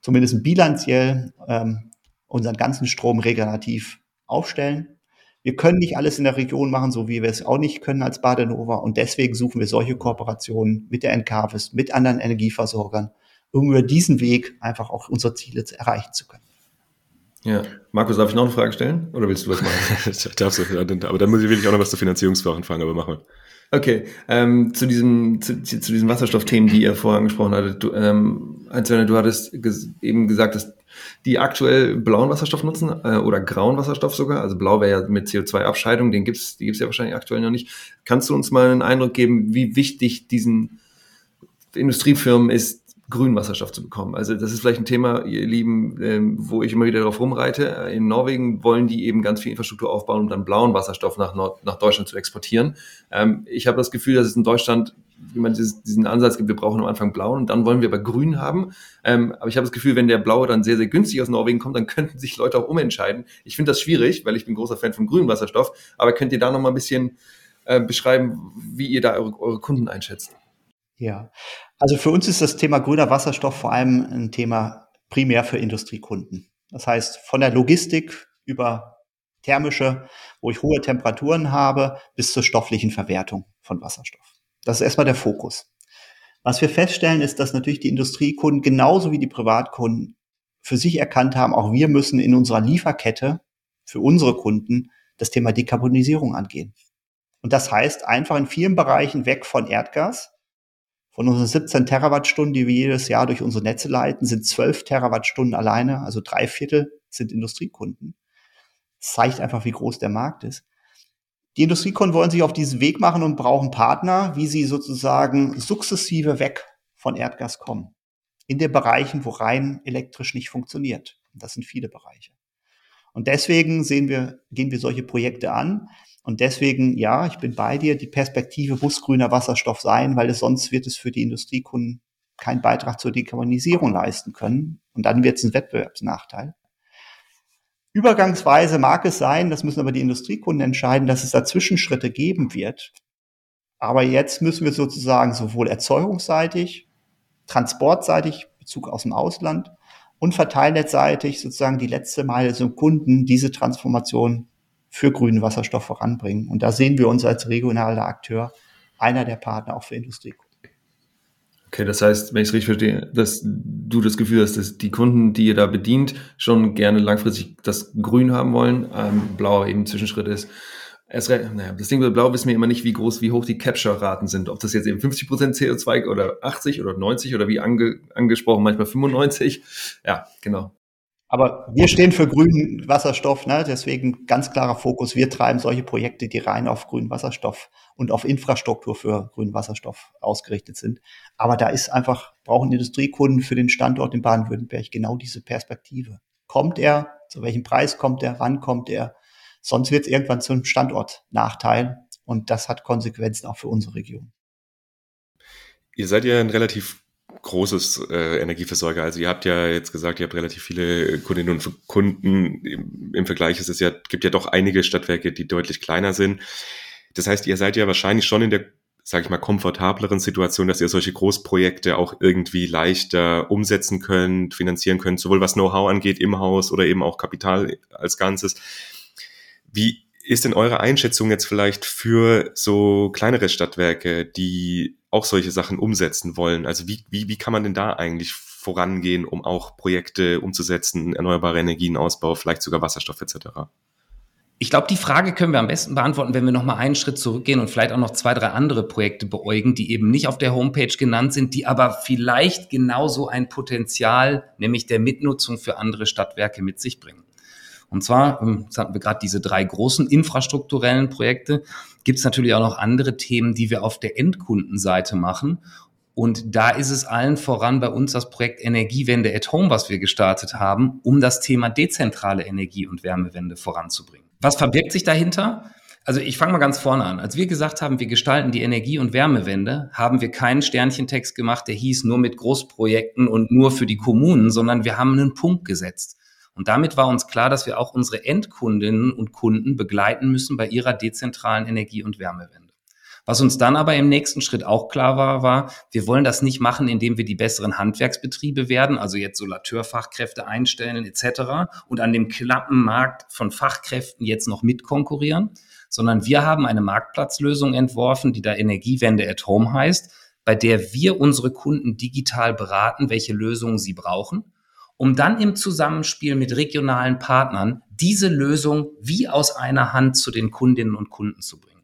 zumindest bilanziell ähm, unseren ganzen Strom regenerativ aufstellen. Wir können nicht alles in der Region machen, so wie wir es auch nicht können als Badenova. Und deswegen suchen wir solche Kooperationen mit der Encarvis, mit anderen Energieversorgern, um über diesen Weg einfach auch unsere Ziele erreichen zu können. Ja, Markus, darf ich noch eine Frage stellen? Oder willst du was machen? Darfst du, aber dann muss ich wirklich auch noch was zur Finanzierungsfragen fragen, aber machen wir. Okay, ähm, zu diesem zu, zu diesen Wasserstoffthemen, die ihr vorher angesprochen hattet. Du, ähm, Einzelne, du hattest ges eben gesagt, dass die aktuell blauen Wasserstoff nutzen äh, oder grauen Wasserstoff sogar. Also blau wäre ja mit CO2-Abscheidung, den gibt's, die gibt's ja wahrscheinlich aktuell noch nicht. Kannst du uns mal einen Eindruck geben, wie wichtig diesen Industriefirmen ist, grünen Wasserstoff zu bekommen. Also das ist vielleicht ein Thema, ihr Lieben, ähm, wo ich immer wieder darauf rumreite. In Norwegen wollen die eben ganz viel Infrastruktur aufbauen, um dann blauen Wasserstoff nach, Nord nach Deutschland zu exportieren. Ähm, ich habe das Gefühl, dass es in Deutschland wie man diesen Ansatz gibt, wir brauchen am Anfang blauen und dann wollen wir aber grün haben. Ähm, aber ich habe das Gefühl, wenn der blaue dann sehr, sehr günstig aus Norwegen kommt, dann könnten sich Leute auch umentscheiden. Ich finde das schwierig, weil ich bin großer Fan von grünem Wasserstoff. Aber könnt ihr da noch mal ein bisschen äh, beschreiben, wie ihr da eure, eure Kunden einschätzt? Ja, also für uns ist das Thema grüner Wasserstoff vor allem ein Thema primär für Industriekunden. Das heißt, von der Logistik über thermische, wo ich hohe Temperaturen habe, bis zur stofflichen Verwertung von Wasserstoff. Das ist erstmal der Fokus. Was wir feststellen, ist, dass natürlich die Industriekunden genauso wie die Privatkunden für sich erkannt haben, auch wir müssen in unserer Lieferkette für unsere Kunden das Thema Dekarbonisierung angehen. Und das heißt einfach in vielen Bereichen weg von Erdgas von unseren 17 Terawattstunden, die wir jedes Jahr durch unsere Netze leiten, sind 12 Terawattstunden alleine, also drei Viertel sind Industriekunden. Das zeigt einfach, wie groß der Markt ist. Die Industriekunden wollen sich auf diesen Weg machen und brauchen Partner, wie sie sozusagen sukzessive weg von Erdgas kommen. in den Bereichen, wo rein elektrisch nicht funktioniert. Das sind viele Bereiche. Und deswegen sehen wir, gehen wir solche Projekte an. Und deswegen, ja, ich bin bei dir, die Perspektive muss grüner Wasserstoff sein, weil es sonst wird es für die Industriekunden keinen Beitrag zur Dekarbonisierung leisten können. Und dann wird es ein Wettbewerbsnachteil. Übergangsweise mag es sein, das müssen aber die Industriekunden entscheiden, dass es da Zwischenschritte geben wird. Aber jetzt müssen wir sozusagen sowohl erzeugungsseitig, transportseitig, Bezug aus dem Ausland und verteilnetzseitig sozusagen die letzte Meile zum Kunden diese Transformation für grünen Wasserstoff voranbringen. Und da sehen wir uns als regionaler Akteur einer der Partner auch für Industriekunden. Okay, das heißt, wenn ich es richtig verstehe, dass du das Gefühl hast, dass die Kunden, die ihr da bedient, schon gerne langfristig das Grün haben wollen, ähm, Blau eben Zwischenschritt ist. Erst, naja, das Ding mit Blau wissen wir immer nicht, wie groß, wie hoch die Capture-Raten sind. Ob das jetzt eben 50% CO2 oder 80 oder 90 oder wie ange, angesprochen, manchmal 95. Ja, genau. Aber wir stehen für grünen Wasserstoff, ne? deswegen ganz klarer Fokus. Wir treiben solche Projekte, die rein auf grünen Wasserstoff und auf Infrastruktur für grünen Wasserstoff ausgerichtet sind. Aber da ist einfach, brauchen Industriekunden für den Standort in Baden-Württemberg genau diese Perspektive. Kommt er? Zu welchem Preis kommt er? Wann kommt er? Sonst wird es irgendwann zum Standortnachteil und das hat Konsequenzen auch für unsere Region. Ihr seid ja ein relativ großes äh, Energieversorger. Also ihr habt ja jetzt gesagt, ihr habt relativ viele Kundinnen und Kunden. Im, im Vergleich ist es ja, gibt ja doch einige Stadtwerke, die deutlich kleiner sind. Das heißt, ihr seid ja wahrscheinlich schon in der, sage ich mal, komfortableren Situation, dass ihr solche Großprojekte auch irgendwie leichter umsetzen könnt, finanzieren könnt, sowohl was Know-how angeht im Haus oder eben auch Kapital als Ganzes. Wie ist denn eure Einschätzung jetzt vielleicht für so kleinere Stadtwerke, die auch solche Sachen umsetzen wollen? Also wie, wie, wie kann man denn da eigentlich vorangehen, um auch Projekte umzusetzen, erneuerbare Energienausbau, vielleicht sogar Wasserstoff etc.? Ich glaube, die Frage können wir am besten beantworten, wenn wir noch mal einen Schritt zurückgehen und vielleicht auch noch zwei, drei andere Projekte beäugen, die eben nicht auf der Homepage genannt sind, die aber vielleicht genauso ein Potenzial, nämlich der Mitnutzung für andere Stadtwerke mit sich bringen. Und zwar, ähm, jetzt hatten wir gerade diese drei großen infrastrukturellen Projekte, gibt es natürlich auch noch andere Themen, die wir auf der Endkundenseite machen. Und da ist es allen voran bei uns das Projekt Energiewende at Home, was wir gestartet haben, um das Thema dezentrale Energie- und Wärmewende voranzubringen. Was verbirgt sich dahinter? Also ich fange mal ganz vorne an. Als wir gesagt haben, wir gestalten die Energie- und Wärmewende, haben wir keinen Sternchentext gemacht, der hieß nur mit Großprojekten und nur für die Kommunen, sondern wir haben einen Punkt gesetzt. Und damit war uns klar, dass wir auch unsere Endkundinnen und Kunden begleiten müssen bei ihrer dezentralen Energie- und Wärmewende. Was uns dann aber im nächsten Schritt auch klar war, war, wir wollen das nicht machen, indem wir die besseren Handwerksbetriebe werden, also jetzt Solateurfachkräfte einstellen etc. und an dem knappen Markt von Fachkräften jetzt noch mitkonkurrieren, sondern wir haben eine Marktplatzlösung entworfen, die da Energiewende at Home heißt, bei der wir unsere Kunden digital beraten, welche Lösungen sie brauchen um dann im Zusammenspiel mit regionalen Partnern diese Lösung wie aus einer Hand zu den Kundinnen und Kunden zu bringen.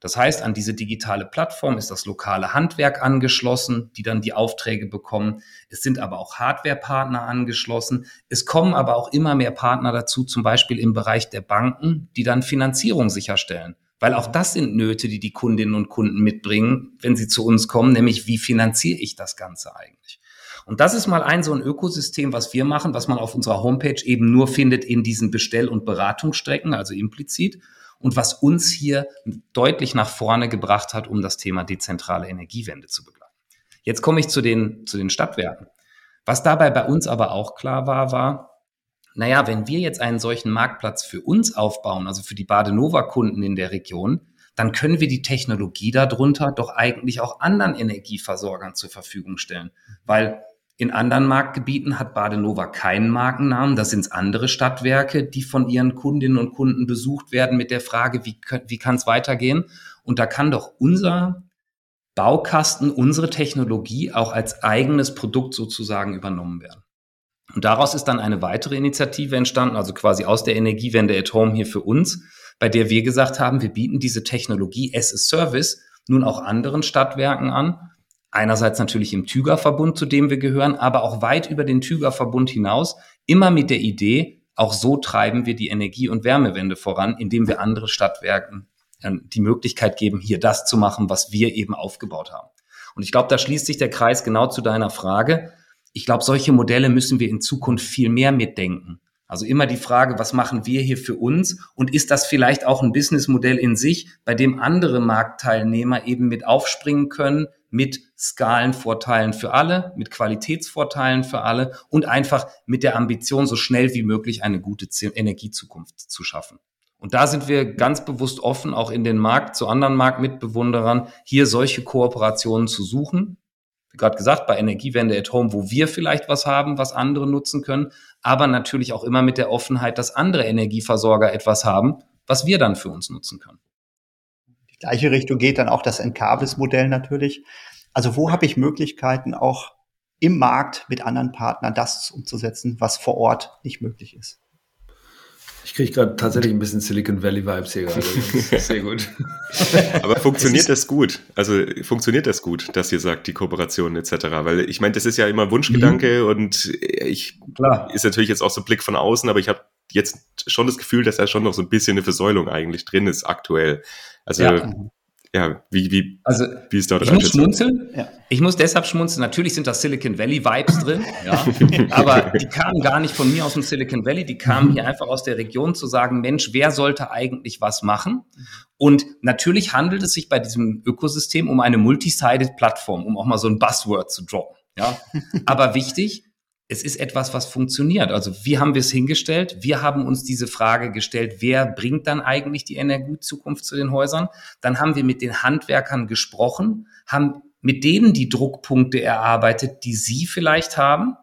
Das heißt, an diese digitale Plattform ist das lokale Handwerk angeschlossen, die dann die Aufträge bekommen. Es sind aber auch Hardwarepartner angeschlossen. Es kommen aber auch immer mehr Partner dazu, zum Beispiel im Bereich der Banken, die dann Finanzierung sicherstellen. Weil auch das sind Nöte, die die Kundinnen und Kunden mitbringen, wenn sie zu uns kommen, nämlich wie finanziere ich das Ganze eigentlich? Und das ist mal ein so ein Ökosystem, was wir machen, was man auf unserer Homepage eben nur findet in diesen Bestell- und Beratungsstrecken, also implizit. Und was uns hier deutlich nach vorne gebracht hat, um das Thema dezentrale Energiewende zu begleiten. Jetzt komme ich zu den, zu den Stadtwerken. Was dabei bei uns aber auch klar war, war, naja, wenn wir jetzt einen solchen Marktplatz für uns aufbauen, also für die Badenova-Kunden in der Region, dann können wir die Technologie darunter doch eigentlich auch anderen Energieversorgern zur Verfügung stellen. Weil in anderen Marktgebieten hat Badenova keinen Markennamen. Das sind andere Stadtwerke, die von ihren Kundinnen und Kunden besucht werden mit der Frage, wie, wie kann es weitergehen? Und da kann doch unser Baukasten, unsere Technologie auch als eigenes Produkt sozusagen übernommen werden. Und daraus ist dann eine weitere Initiative entstanden, also quasi aus der Energiewende at Home hier für uns, bei der wir gesagt haben, wir bieten diese Technologie as a Service nun auch anderen Stadtwerken an einerseits natürlich im Tüger-Verbund, zu dem wir gehören, aber auch weit über den Tüger-Verbund hinaus, immer mit der Idee, auch so treiben wir die Energie- und Wärmewende voran, indem wir andere Stadtwerken äh, die Möglichkeit geben, hier das zu machen, was wir eben aufgebaut haben. Und ich glaube, da schließt sich der Kreis genau zu deiner Frage. ich glaube, solche Modelle müssen wir in Zukunft viel mehr mitdenken. Also immer die Frage, was machen wir hier für uns und ist das vielleicht auch ein Businessmodell in sich, bei dem andere Marktteilnehmer eben mit aufspringen können, mit Skalenvorteilen für alle, mit Qualitätsvorteilen für alle und einfach mit der Ambition, so schnell wie möglich eine gute Energiezukunft zu schaffen. Und da sind wir ganz bewusst offen, auch in den Markt zu anderen Marktmitbewunderern, hier solche Kooperationen zu suchen wie gerade gesagt, bei Energiewende at Home, wo wir vielleicht was haben, was andere nutzen können, aber natürlich auch immer mit der Offenheit, dass andere Energieversorger etwas haben, was wir dann für uns nutzen können. Die gleiche Richtung geht dann auch das Encarvis-Modell natürlich. Also wo habe ich Möglichkeiten auch im Markt mit anderen Partnern das umzusetzen, was vor Ort nicht möglich ist? Ich kriege gerade tatsächlich ein bisschen Silicon Valley Vibes hier gerade. Sehr gut. Aber funktioniert das gut? Also funktioniert das gut, dass ihr sagt, die Kooperation etc.? Weil ich meine, das ist ja immer Wunschgedanke mhm. und ich Klar. ist natürlich jetzt auch so ein Blick von außen, aber ich habe jetzt schon das Gefühl, dass da schon noch so ein bisschen eine Versäulung eigentlich drin ist aktuell. Also ja ja, wie, wie, also, wie ist dort Ich muss schmunzeln. Ja. Ich muss deshalb schmunzeln. Natürlich sind da Silicon Valley Vibes drin, ja. aber die kamen gar nicht von mir aus dem Silicon Valley. Die kamen mhm. hier einfach aus der Region zu sagen, Mensch, wer sollte eigentlich was machen? Und natürlich handelt es sich bei diesem Ökosystem um eine multi-sided Plattform, um auch mal so ein Buzzword zu droppen. Ja, aber wichtig, es ist etwas, was funktioniert. Also wie haben wir es hingestellt? Wir haben uns diese Frage gestellt, wer bringt dann eigentlich die Energiezukunft zu den Häusern? Dann haben wir mit den Handwerkern gesprochen, haben mit denen die Druckpunkte erarbeitet, die sie vielleicht haben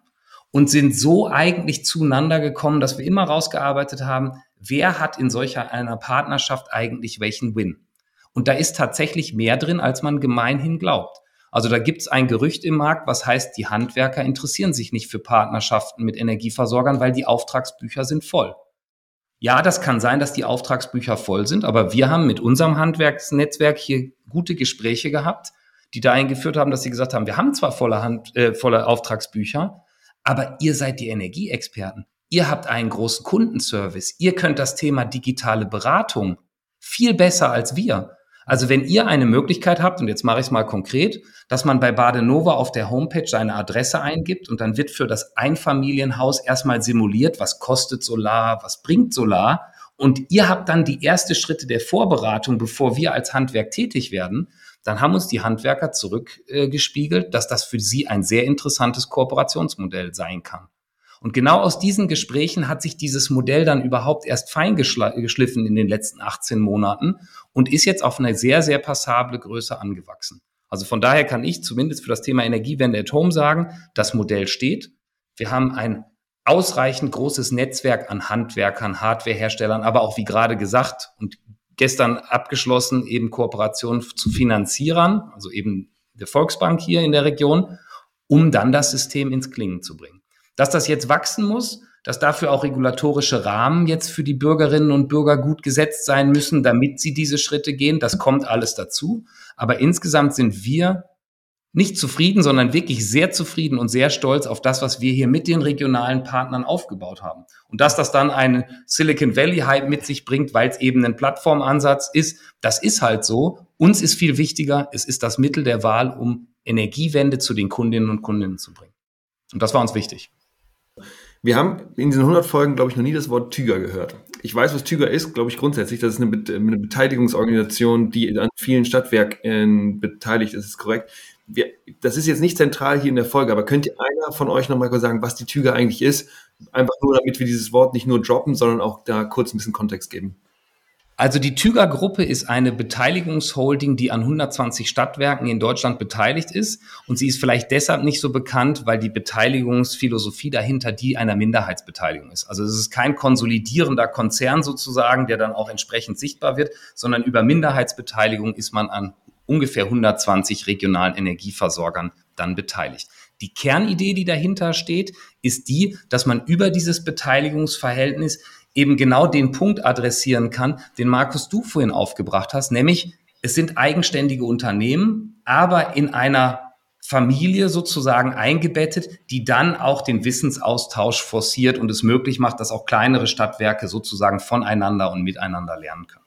und sind so eigentlich zueinander gekommen, dass wir immer rausgearbeitet haben, wer hat in solcher einer Partnerschaft eigentlich welchen Win? Und da ist tatsächlich mehr drin, als man gemeinhin glaubt. Also da gibt es ein Gerücht im Markt, was heißt, die Handwerker interessieren sich nicht für Partnerschaften mit Energieversorgern, weil die Auftragsbücher sind voll. Ja, das kann sein, dass die Auftragsbücher voll sind, aber wir haben mit unserem Handwerksnetzwerk hier gute Gespräche gehabt, die dahin geführt haben, dass sie gesagt haben, wir haben zwar volle, Hand, äh, volle Auftragsbücher, aber ihr seid die Energieexperten. Ihr habt einen großen Kundenservice. Ihr könnt das Thema digitale Beratung viel besser als wir. Also wenn ihr eine Möglichkeit habt, und jetzt mache ich es mal konkret, dass man bei Badenova auf der Homepage seine Adresse eingibt und dann wird für das Einfamilienhaus erstmal simuliert, was kostet Solar, was bringt Solar. Und ihr habt dann die erste Schritte der Vorberatung, bevor wir als Handwerk tätig werden. Dann haben uns die Handwerker zurückgespiegelt, äh, dass das für sie ein sehr interessantes Kooperationsmodell sein kann. Und genau aus diesen Gesprächen hat sich dieses Modell dann überhaupt erst feingeschliffen in den letzten 18 Monaten und ist jetzt auf eine sehr, sehr passable Größe angewachsen. Also von daher kann ich zumindest für das Thema Energiewende at Home sagen, das Modell steht. Wir haben ein ausreichend großes Netzwerk an Handwerkern, Hardwareherstellern, aber auch wie gerade gesagt und gestern abgeschlossen eben Kooperationen zu Finanzierern, also eben der Volksbank hier in der Region, um dann das System ins Klingen zu bringen. Dass das jetzt wachsen muss, dass dafür auch regulatorische Rahmen jetzt für die Bürgerinnen und Bürger gut gesetzt sein müssen, damit sie diese Schritte gehen, das kommt alles dazu. Aber insgesamt sind wir nicht zufrieden, sondern wirklich sehr zufrieden und sehr stolz auf das, was wir hier mit den regionalen Partnern aufgebaut haben. Und dass das dann einen Silicon Valley Hype mit sich bringt, weil es eben ein Plattformansatz ist, das ist halt so. Uns ist viel wichtiger, es ist das Mittel der Wahl, um Energiewende zu den Kundinnen und Kundinnen zu bringen. Und das war uns wichtig. Wir haben in diesen 100 Folgen, glaube ich, noch nie das Wort Tüger gehört. Ich weiß, was Tüger ist, glaube ich, grundsätzlich. Das ist eine, eine Beteiligungsorganisation, die an vielen Stadtwerken beteiligt ist, ist korrekt. Wir, das ist jetzt nicht zentral hier in der Folge, aber könnt ihr einer von euch nochmal sagen, was die Tüger eigentlich ist? Einfach nur, damit wir dieses Wort nicht nur droppen, sondern auch da kurz ein bisschen Kontext geben. Also die Tüger Gruppe ist eine Beteiligungsholding, die an 120 Stadtwerken in Deutschland beteiligt ist. Und sie ist vielleicht deshalb nicht so bekannt, weil die Beteiligungsphilosophie dahinter die einer Minderheitsbeteiligung ist. Also es ist kein konsolidierender Konzern sozusagen, der dann auch entsprechend sichtbar wird, sondern über Minderheitsbeteiligung ist man an ungefähr 120 regionalen Energieversorgern dann beteiligt. Die Kernidee, die dahinter steht, ist die, dass man über dieses Beteiligungsverhältnis eben genau den Punkt adressieren kann, den Markus du vorhin aufgebracht hast, nämlich es sind eigenständige Unternehmen, aber in einer Familie sozusagen eingebettet, die dann auch den Wissensaustausch forciert und es möglich macht, dass auch kleinere Stadtwerke sozusagen voneinander und miteinander lernen können.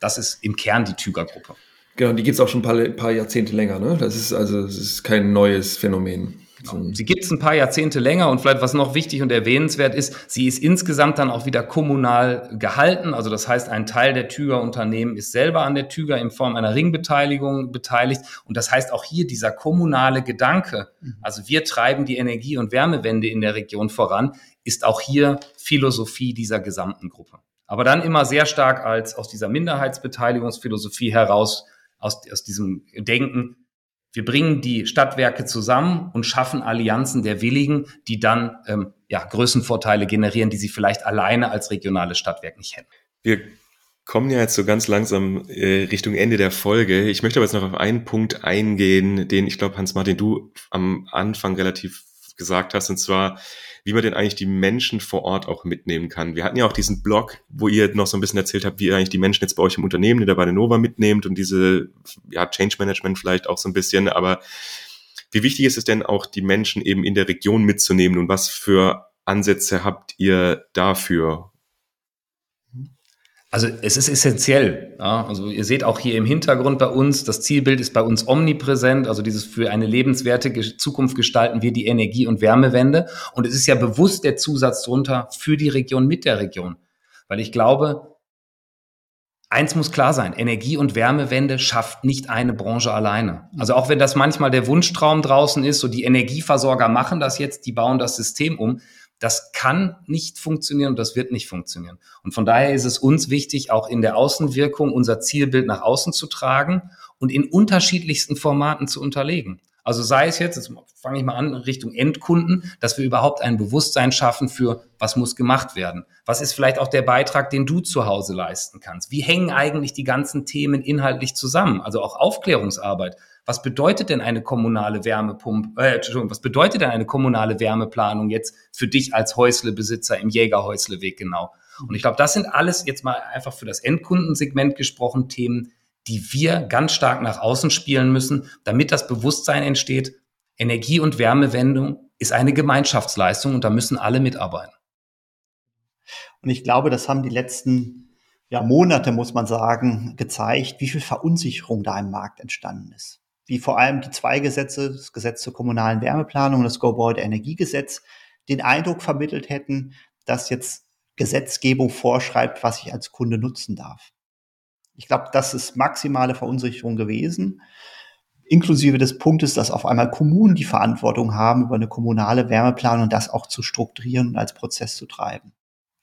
Das ist im Kern die Tüger-Gruppe. Genau, die gibt es auch schon ein paar, paar, Jahrzehnte länger. Ne? Das ist also das ist kein neues Phänomen. Genau. Sie gibt es ein paar Jahrzehnte länger und vielleicht was noch wichtig und erwähnenswert ist, sie ist insgesamt dann auch wieder kommunal gehalten. Also das heißt, ein Teil der Tüger Unternehmen ist selber an der Tüger in Form einer Ringbeteiligung beteiligt. Und das heißt auch hier dieser kommunale Gedanke, mhm. also wir treiben die Energie- und Wärmewende in der Region voran, ist auch hier Philosophie dieser gesamten Gruppe. Aber dann immer sehr stark als aus dieser Minderheitsbeteiligungsphilosophie heraus, aus, aus diesem Denken, wir bringen die Stadtwerke zusammen und schaffen Allianzen der Willigen, die dann ähm, ja, Größenvorteile generieren, die sie vielleicht alleine als regionales Stadtwerk nicht hätten. Wir kommen ja jetzt so ganz langsam äh, Richtung Ende der Folge. Ich möchte aber jetzt noch auf einen Punkt eingehen, den ich glaube, Hans-Martin, du am Anfang relativ gesagt hast, und zwar wie man denn eigentlich die Menschen vor Ort auch mitnehmen kann. Wir hatten ja auch diesen Blog, wo ihr noch so ein bisschen erzählt habt, wie ihr eigentlich die Menschen jetzt bei euch im Unternehmen, die da bei der Nova mitnehmt und diese, ja, Change Management vielleicht auch so ein bisschen, aber wie wichtig ist es denn auch, die Menschen eben in der Region mitzunehmen und was für Ansätze habt ihr dafür? Also es ist essentiell. Ja? Also ihr seht auch hier im Hintergrund bei uns, das Zielbild ist bei uns omnipräsent. Also dieses für eine lebenswerte Zukunft gestalten wir die Energie- und Wärmewende. Und es ist ja bewusst der Zusatz drunter für die Region mit der Region. Weil ich glaube, eins muss klar sein, Energie- und Wärmewende schafft nicht eine Branche alleine. Also auch wenn das manchmal der Wunschtraum draußen ist, so die Energieversorger machen das jetzt, die bauen das System um. Das kann nicht funktionieren und das wird nicht funktionieren. Und von daher ist es uns wichtig, auch in der Außenwirkung unser Zielbild nach außen zu tragen und in unterschiedlichsten Formaten zu unterlegen. Also sei es jetzt, jetzt fange ich mal an, Richtung Endkunden, dass wir überhaupt ein Bewusstsein schaffen für, was muss gemacht werden. Was ist vielleicht auch der Beitrag, den du zu Hause leisten kannst? Wie hängen eigentlich die ganzen Themen inhaltlich zusammen? Also auch Aufklärungsarbeit. Was bedeutet denn eine kommunale Wärmepumpe, äh, Entschuldigung, was bedeutet denn eine kommunale Wärmeplanung jetzt für dich als Häuslebesitzer im Jägerhäusleweg genau? Und ich glaube, das sind alles jetzt mal einfach für das Endkundensegment gesprochen Themen, die wir ganz stark nach außen spielen müssen, damit das Bewusstsein entsteht, Energie- und Wärmewendung ist eine Gemeinschaftsleistung und da müssen alle mitarbeiten. Und ich glaube, das haben die letzten ja, Monate, muss man sagen, gezeigt, wie viel Verunsicherung da im Markt entstanden ist wie vor allem die zwei Gesetze, das Gesetz zur kommunalen Wärmeplanung und das Gebäudeenergiegesetz, den Eindruck vermittelt hätten, dass jetzt Gesetzgebung vorschreibt, was ich als Kunde nutzen darf. Ich glaube, das ist maximale Verunsicherung gewesen, inklusive des Punktes, dass auf einmal Kommunen die Verantwortung haben, über eine kommunale Wärmeplanung das auch zu strukturieren und als Prozess zu treiben.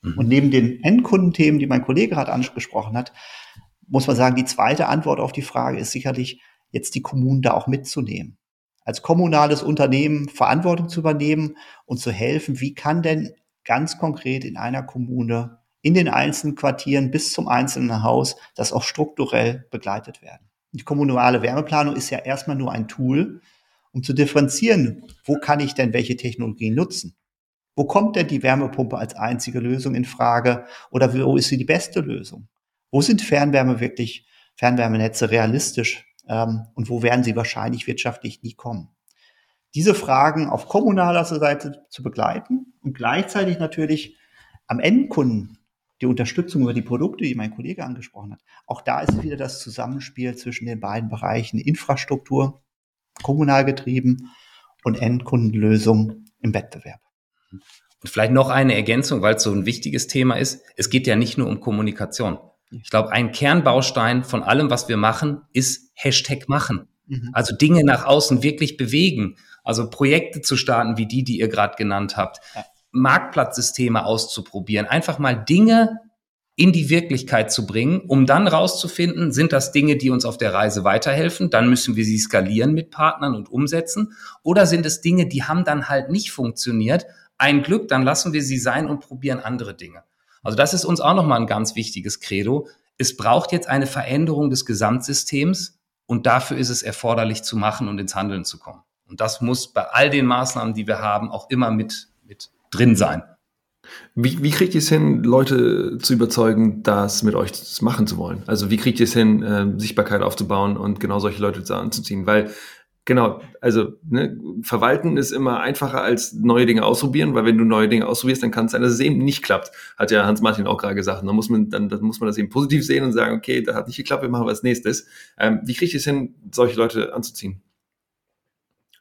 Mhm. Und neben den Endkundenthemen, die mein Kollege gerade angesprochen hat, muss man sagen, die zweite Antwort auf die Frage ist sicherlich, jetzt die Kommunen da auch mitzunehmen. Als kommunales Unternehmen Verantwortung zu übernehmen und zu helfen, wie kann denn ganz konkret in einer Kommune, in den einzelnen Quartieren bis zum einzelnen Haus das auch strukturell begleitet werden. Die kommunale Wärmeplanung ist ja erstmal nur ein Tool, um zu differenzieren, wo kann ich denn welche Technologien nutzen? Wo kommt denn die Wärmepumpe als einzige Lösung in Frage oder wo ist sie die beste Lösung? Wo sind Fernwärme wirklich, Fernwärmenetze realistisch ähm, und wo werden sie wahrscheinlich wirtschaftlich nie kommen. Diese Fragen auf kommunaler Seite zu begleiten und gleichzeitig natürlich am Endkunden die Unterstützung über die Produkte, die mein Kollege angesprochen hat. Auch da ist wieder das Zusammenspiel zwischen den beiden Bereichen Infrastruktur, kommunal getrieben und Endkundenlösung im Wettbewerb. Und vielleicht noch eine Ergänzung, weil es so ein wichtiges Thema ist. Es geht ja nicht nur um Kommunikation. Ich glaube, ein Kernbaustein von allem, was wir machen, ist Hashtag machen. Mhm. Also Dinge nach außen wirklich bewegen. Also Projekte zu starten, wie die, die ihr gerade genannt habt. Ja. Marktplatzsysteme auszuprobieren. Einfach mal Dinge in die Wirklichkeit zu bringen, um dann rauszufinden, sind das Dinge, die uns auf der Reise weiterhelfen, dann müssen wir sie skalieren mit Partnern und umsetzen, oder sind es Dinge, die haben dann halt nicht funktioniert, ein Glück, dann lassen wir sie sein und probieren andere Dinge. Also das ist uns auch nochmal ein ganz wichtiges Credo. Es braucht jetzt eine Veränderung des Gesamtsystems und dafür ist es erforderlich zu machen und ins Handeln zu kommen. Und das muss bei all den Maßnahmen, die wir haben, auch immer mit, mit drin sein. Wie, wie kriegt ihr es hin, Leute zu überzeugen, das mit euch machen zu wollen? Also wie kriegt ihr es hin, äh, Sichtbarkeit aufzubauen und genau solche Leute anzuziehen? Weil Genau, also ne, verwalten ist immer einfacher als neue Dinge ausprobieren, weil wenn du neue Dinge ausprobierst, dann kann es sein, dass es eben nicht klappt. Hat ja Hans Martin auch gerade gesagt. Dann muss man, dann, dann muss man das eben positiv sehen und sagen, okay, das hat nicht geklappt, wir machen was nächstes. Ähm, wie kriege ich es hin, solche Leute anzuziehen?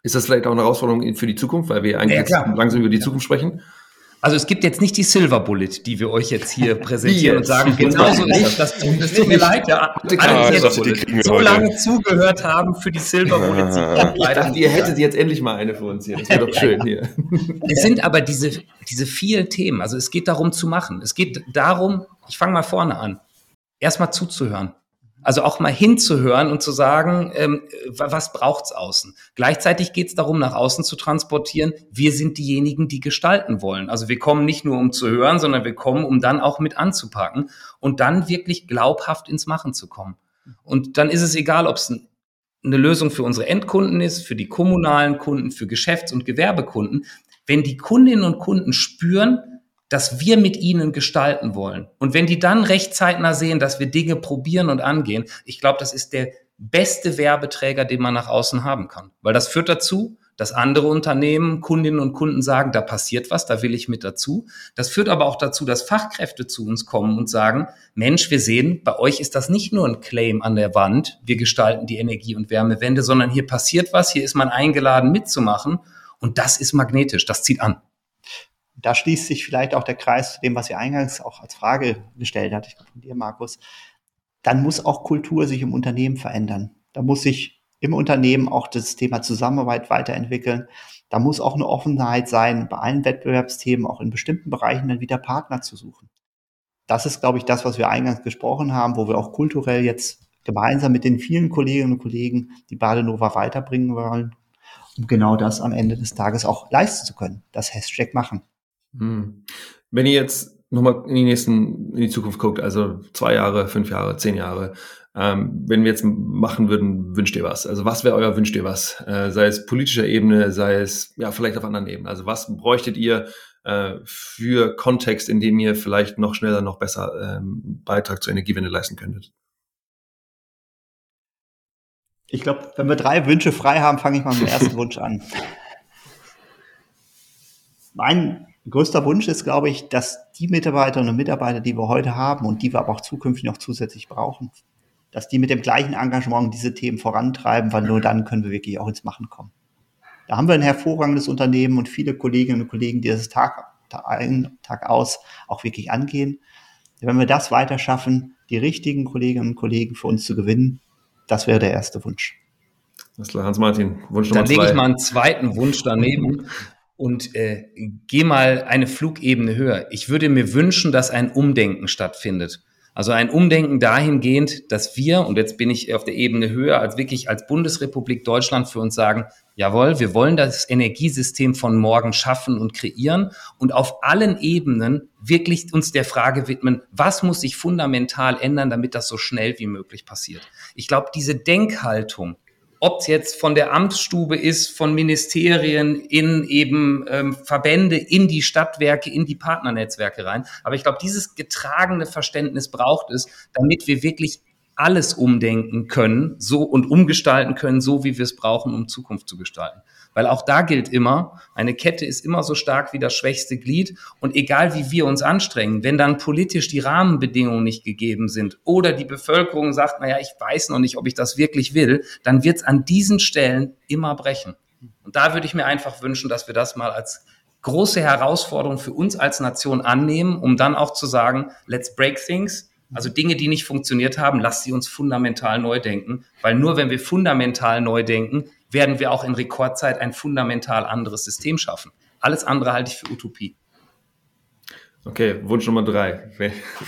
Ist das vielleicht auch eine Herausforderung für die Zukunft, weil wir eigentlich ja, langsam über die Zukunft sprechen? Also es gibt jetzt nicht die Silver Bullet, die wir euch jetzt hier präsentieren und sagen, genau so ist das. Das, tut mir leid, ja. Alle, die jetzt so lange zugehört haben für die Silver Bullet. Ja. Ich dachte, ihr hättet jetzt endlich mal eine für uns hier. Das wäre doch schön hier. Es sind aber diese, diese vielen Themen. Also es geht darum zu machen. Es geht darum, ich fange mal vorne an, erstmal zuzuhören. Also auch mal hinzuhören und zu sagen, ähm, was braucht's außen? Gleichzeitig geht es darum, nach außen zu transportieren, wir sind diejenigen, die gestalten wollen. Also wir kommen nicht nur, um zu hören, sondern wir kommen, um dann auch mit anzupacken und dann wirklich glaubhaft ins Machen zu kommen. Und dann ist es egal, ob es eine Lösung für unsere Endkunden ist, für die kommunalen Kunden, für Geschäfts- und Gewerbekunden. Wenn die Kundinnen und Kunden spüren, dass wir mit ihnen gestalten wollen. Und wenn die dann recht zeitnah sehen, dass wir Dinge probieren und angehen, ich glaube, das ist der beste Werbeträger, den man nach außen haben kann. Weil das führt dazu, dass andere Unternehmen, Kundinnen und Kunden sagen, da passiert was, da will ich mit dazu. Das führt aber auch dazu, dass Fachkräfte zu uns kommen und sagen, Mensch, wir sehen, bei euch ist das nicht nur ein Claim an der Wand, wir gestalten die Energie- und Wärmewende, sondern hier passiert was, hier ist man eingeladen mitzumachen und das ist magnetisch, das zieht an da schließt sich vielleicht auch der Kreis zu dem, was ihr eingangs auch als Frage gestellt hat, ich glaube von dir, Markus. Dann muss auch Kultur sich im Unternehmen verändern. Da muss sich im Unternehmen auch das Thema Zusammenarbeit weiterentwickeln. Da muss auch eine Offenheit sein, bei allen Wettbewerbsthemen auch in bestimmten Bereichen dann wieder Partner zu suchen. Das ist, glaube ich, das, was wir eingangs gesprochen haben, wo wir auch kulturell jetzt gemeinsam mit den vielen Kolleginnen und Kollegen die Badenova weiterbringen wollen, um genau das am Ende des Tages auch leisten zu können, das Hashtag machen. Hm. Wenn ihr jetzt nochmal in die nächsten, in die Zukunft guckt, also zwei Jahre, fünf Jahre, zehn Jahre, ähm, wenn wir jetzt machen würden, wünscht ihr was? Also was wäre euer wünscht ihr was? Äh, sei es politischer Ebene, sei es ja vielleicht auf anderen Ebenen. Also was bräuchtet ihr äh, für Kontext, in dem ihr vielleicht noch schneller, noch besser ähm, Beitrag zur Energiewende leisten könntet? Ich glaube, wenn wir drei Wünsche frei haben, fange ich mal mit dem ersten Wunsch an. Mein größter Wunsch ist, glaube ich, dass die Mitarbeiterinnen und Mitarbeiter, die wir heute haben und die wir aber auch zukünftig noch zusätzlich brauchen, dass die mit dem gleichen Engagement diese Themen vorantreiben, weil nur dann können wir wirklich auch ins Machen kommen. Da haben wir ein hervorragendes Unternehmen und viele Kolleginnen und Kollegen, die das Tag ein, Tag aus auch wirklich angehen. Wenn wir das weiter schaffen, die richtigen Kolleginnen und Kollegen für uns zu gewinnen, das wäre der erste Wunsch. Hans-Martin, Wunsch Nummer Dann lege ich mal einen zweiten Wunsch daneben und äh, geh mal eine Flugebene höher. Ich würde mir wünschen, dass ein Umdenken stattfindet. Also ein Umdenken dahingehend, dass wir, und jetzt bin ich auf der Ebene höher, als wirklich als Bundesrepublik Deutschland für uns sagen, jawohl, wir wollen das Energiesystem von morgen schaffen und kreieren und auf allen Ebenen wirklich uns der Frage widmen, was muss sich fundamental ändern, damit das so schnell wie möglich passiert. Ich glaube, diese Denkhaltung, ob es jetzt von der Amtsstube ist, von Ministerien in eben ähm, Verbände, in die Stadtwerke, in die Partnernetzwerke rein. Aber ich glaube, dieses getragene Verständnis braucht es, damit wir wirklich alles umdenken können, so und umgestalten können, so wie wir es brauchen, um Zukunft zu gestalten. Weil auch da gilt immer, eine Kette ist immer so stark wie das schwächste Glied. Und egal wie wir uns anstrengen, wenn dann politisch die Rahmenbedingungen nicht gegeben sind oder die Bevölkerung sagt, naja, ich weiß noch nicht, ob ich das wirklich will, dann wird es an diesen Stellen immer brechen. Und da würde ich mir einfach wünschen, dass wir das mal als große Herausforderung für uns als Nation annehmen, um dann auch zu sagen, let's break things. Also Dinge, die nicht funktioniert haben, lass sie uns fundamental neu denken, weil nur wenn wir fundamental neu denken, werden wir auch in Rekordzeit ein fundamental anderes System schaffen. Alles andere halte ich für Utopie. Okay, Wunsch Nummer drei.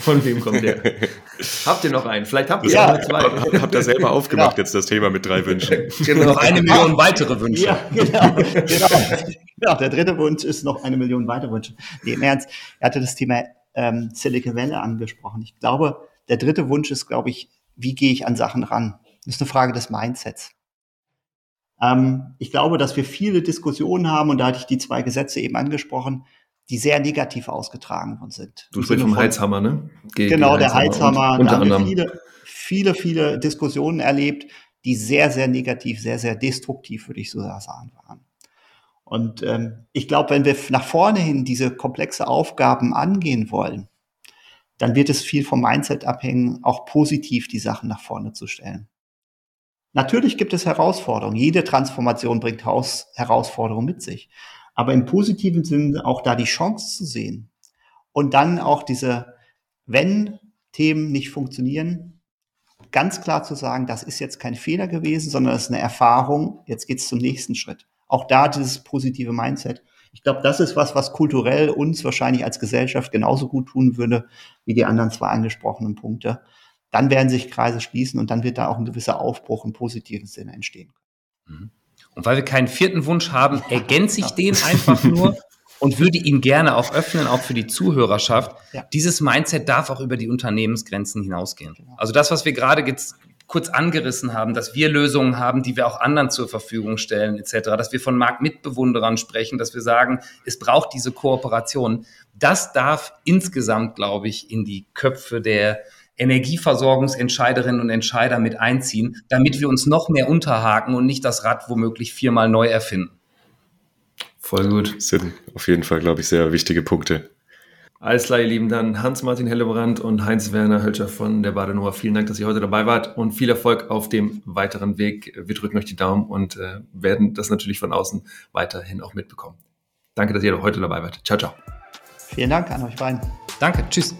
Von wem kommt der? habt ihr noch einen? Vielleicht habt ihr ja. noch zwei. Habt ihr selber aufgemacht genau. jetzt das Thema mit drei Wünschen? Genau. Noch eine Million weitere Wünsche. Ja, genau. genau. genau. Der dritte Wunsch ist noch eine Million weitere Wünsche. Nee, im Ernst, er hatte das Thema ähm, Silicon Valley angesprochen. Ich glaube, der dritte Wunsch ist, glaube ich, wie gehe ich an Sachen ran? Das ist eine Frage des Mindsets. Ähm, ich glaube, dass wir viele Diskussionen haben, und da hatte ich die zwei Gesetze eben angesprochen, die sehr negativ ausgetragen worden sind. Du sprichst vom Heizhammer, ne? Ge genau, der Heizhammer. Und, da haben wir viele, viele, viele Diskussionen erlebt, die sehr, sehr negativ, sehr, sehr destruktiv, würde ich so sagen, waren. Und ähm, ich glaube, wenn wir nach vorne hin diese komplexe Aufgaben angehen wollen, dann wird es viel vom Mindset abhängen, auch positiv die Sachen nach vorne zu stellen. Natürlich gibt es Herausforderungen. Jede Transformation bringt Haus Herausforderungen mit sich. Aber im positiven Sinne auch da die Chance zu sehen. Und dann auch diese, wenn Themen nicht funktionieren, ganz klar zu sagen, das ist jetzt kein Fehler gewesen, sondern das ist eine Erfahrung. Jetzt geht's zum nächsten Schritt. Auch da dieses positive Mindset. Ich glaube, das ist was, was kulturell uns wahrscheinlich als Gesellschaft genauso gut tun würde wie die anderen zwei angesprochenen Punkte. Dann werden sich Kreise schließen und dann wird da auch ein gewisser Aufbruch im positiven Sinne entstehen. Mhm. Und weil wir keinen vierten Wunsch haben, ergänze ich den einfach nur und würde ihn gerne auch öffnen, auch für die Zuhörerschaft. Ja. Dieses Mindset darf auch über die Unternehmensgrenzen hinausgehen. Genau. Also das, was wir gerade jetzt kurz angerissen haben, dass wir Lösungen haben, die wir auch anderen zur Verfügung stellen, etc., dass wir von Marktmitbewunderern sprechen, dass wir sagen, es braucht diese Kooperation. Das darf insgesamt, glaube ich, in die Köpfe der Energieversorgungsentscheiderinnen und Entscheider mit einziehen, damit wir uns noch mehr unterhaken und nicht das Rad womöglich viermal neu erfinden. Voll gut. Das sind auf jeden Fall, glaube ich, sehr wichtige Punkte. Alles klar, ihr Lieben, dann Hans-Martin Hellebrand und Heinz-Werner Hölscher von der Badenova. Vielen Dank, dass ihr heute dabei wart und viel Erfolg auf dem weiteren Weg. Wir drücken euch die Daumen und äh, werden das natürlich von außen weiterhin auch mitbekommen. Danke, dass ihr heute dabei wart. Ciao, ciao. Vielen Dank an euch beiden. Danke, tschüss.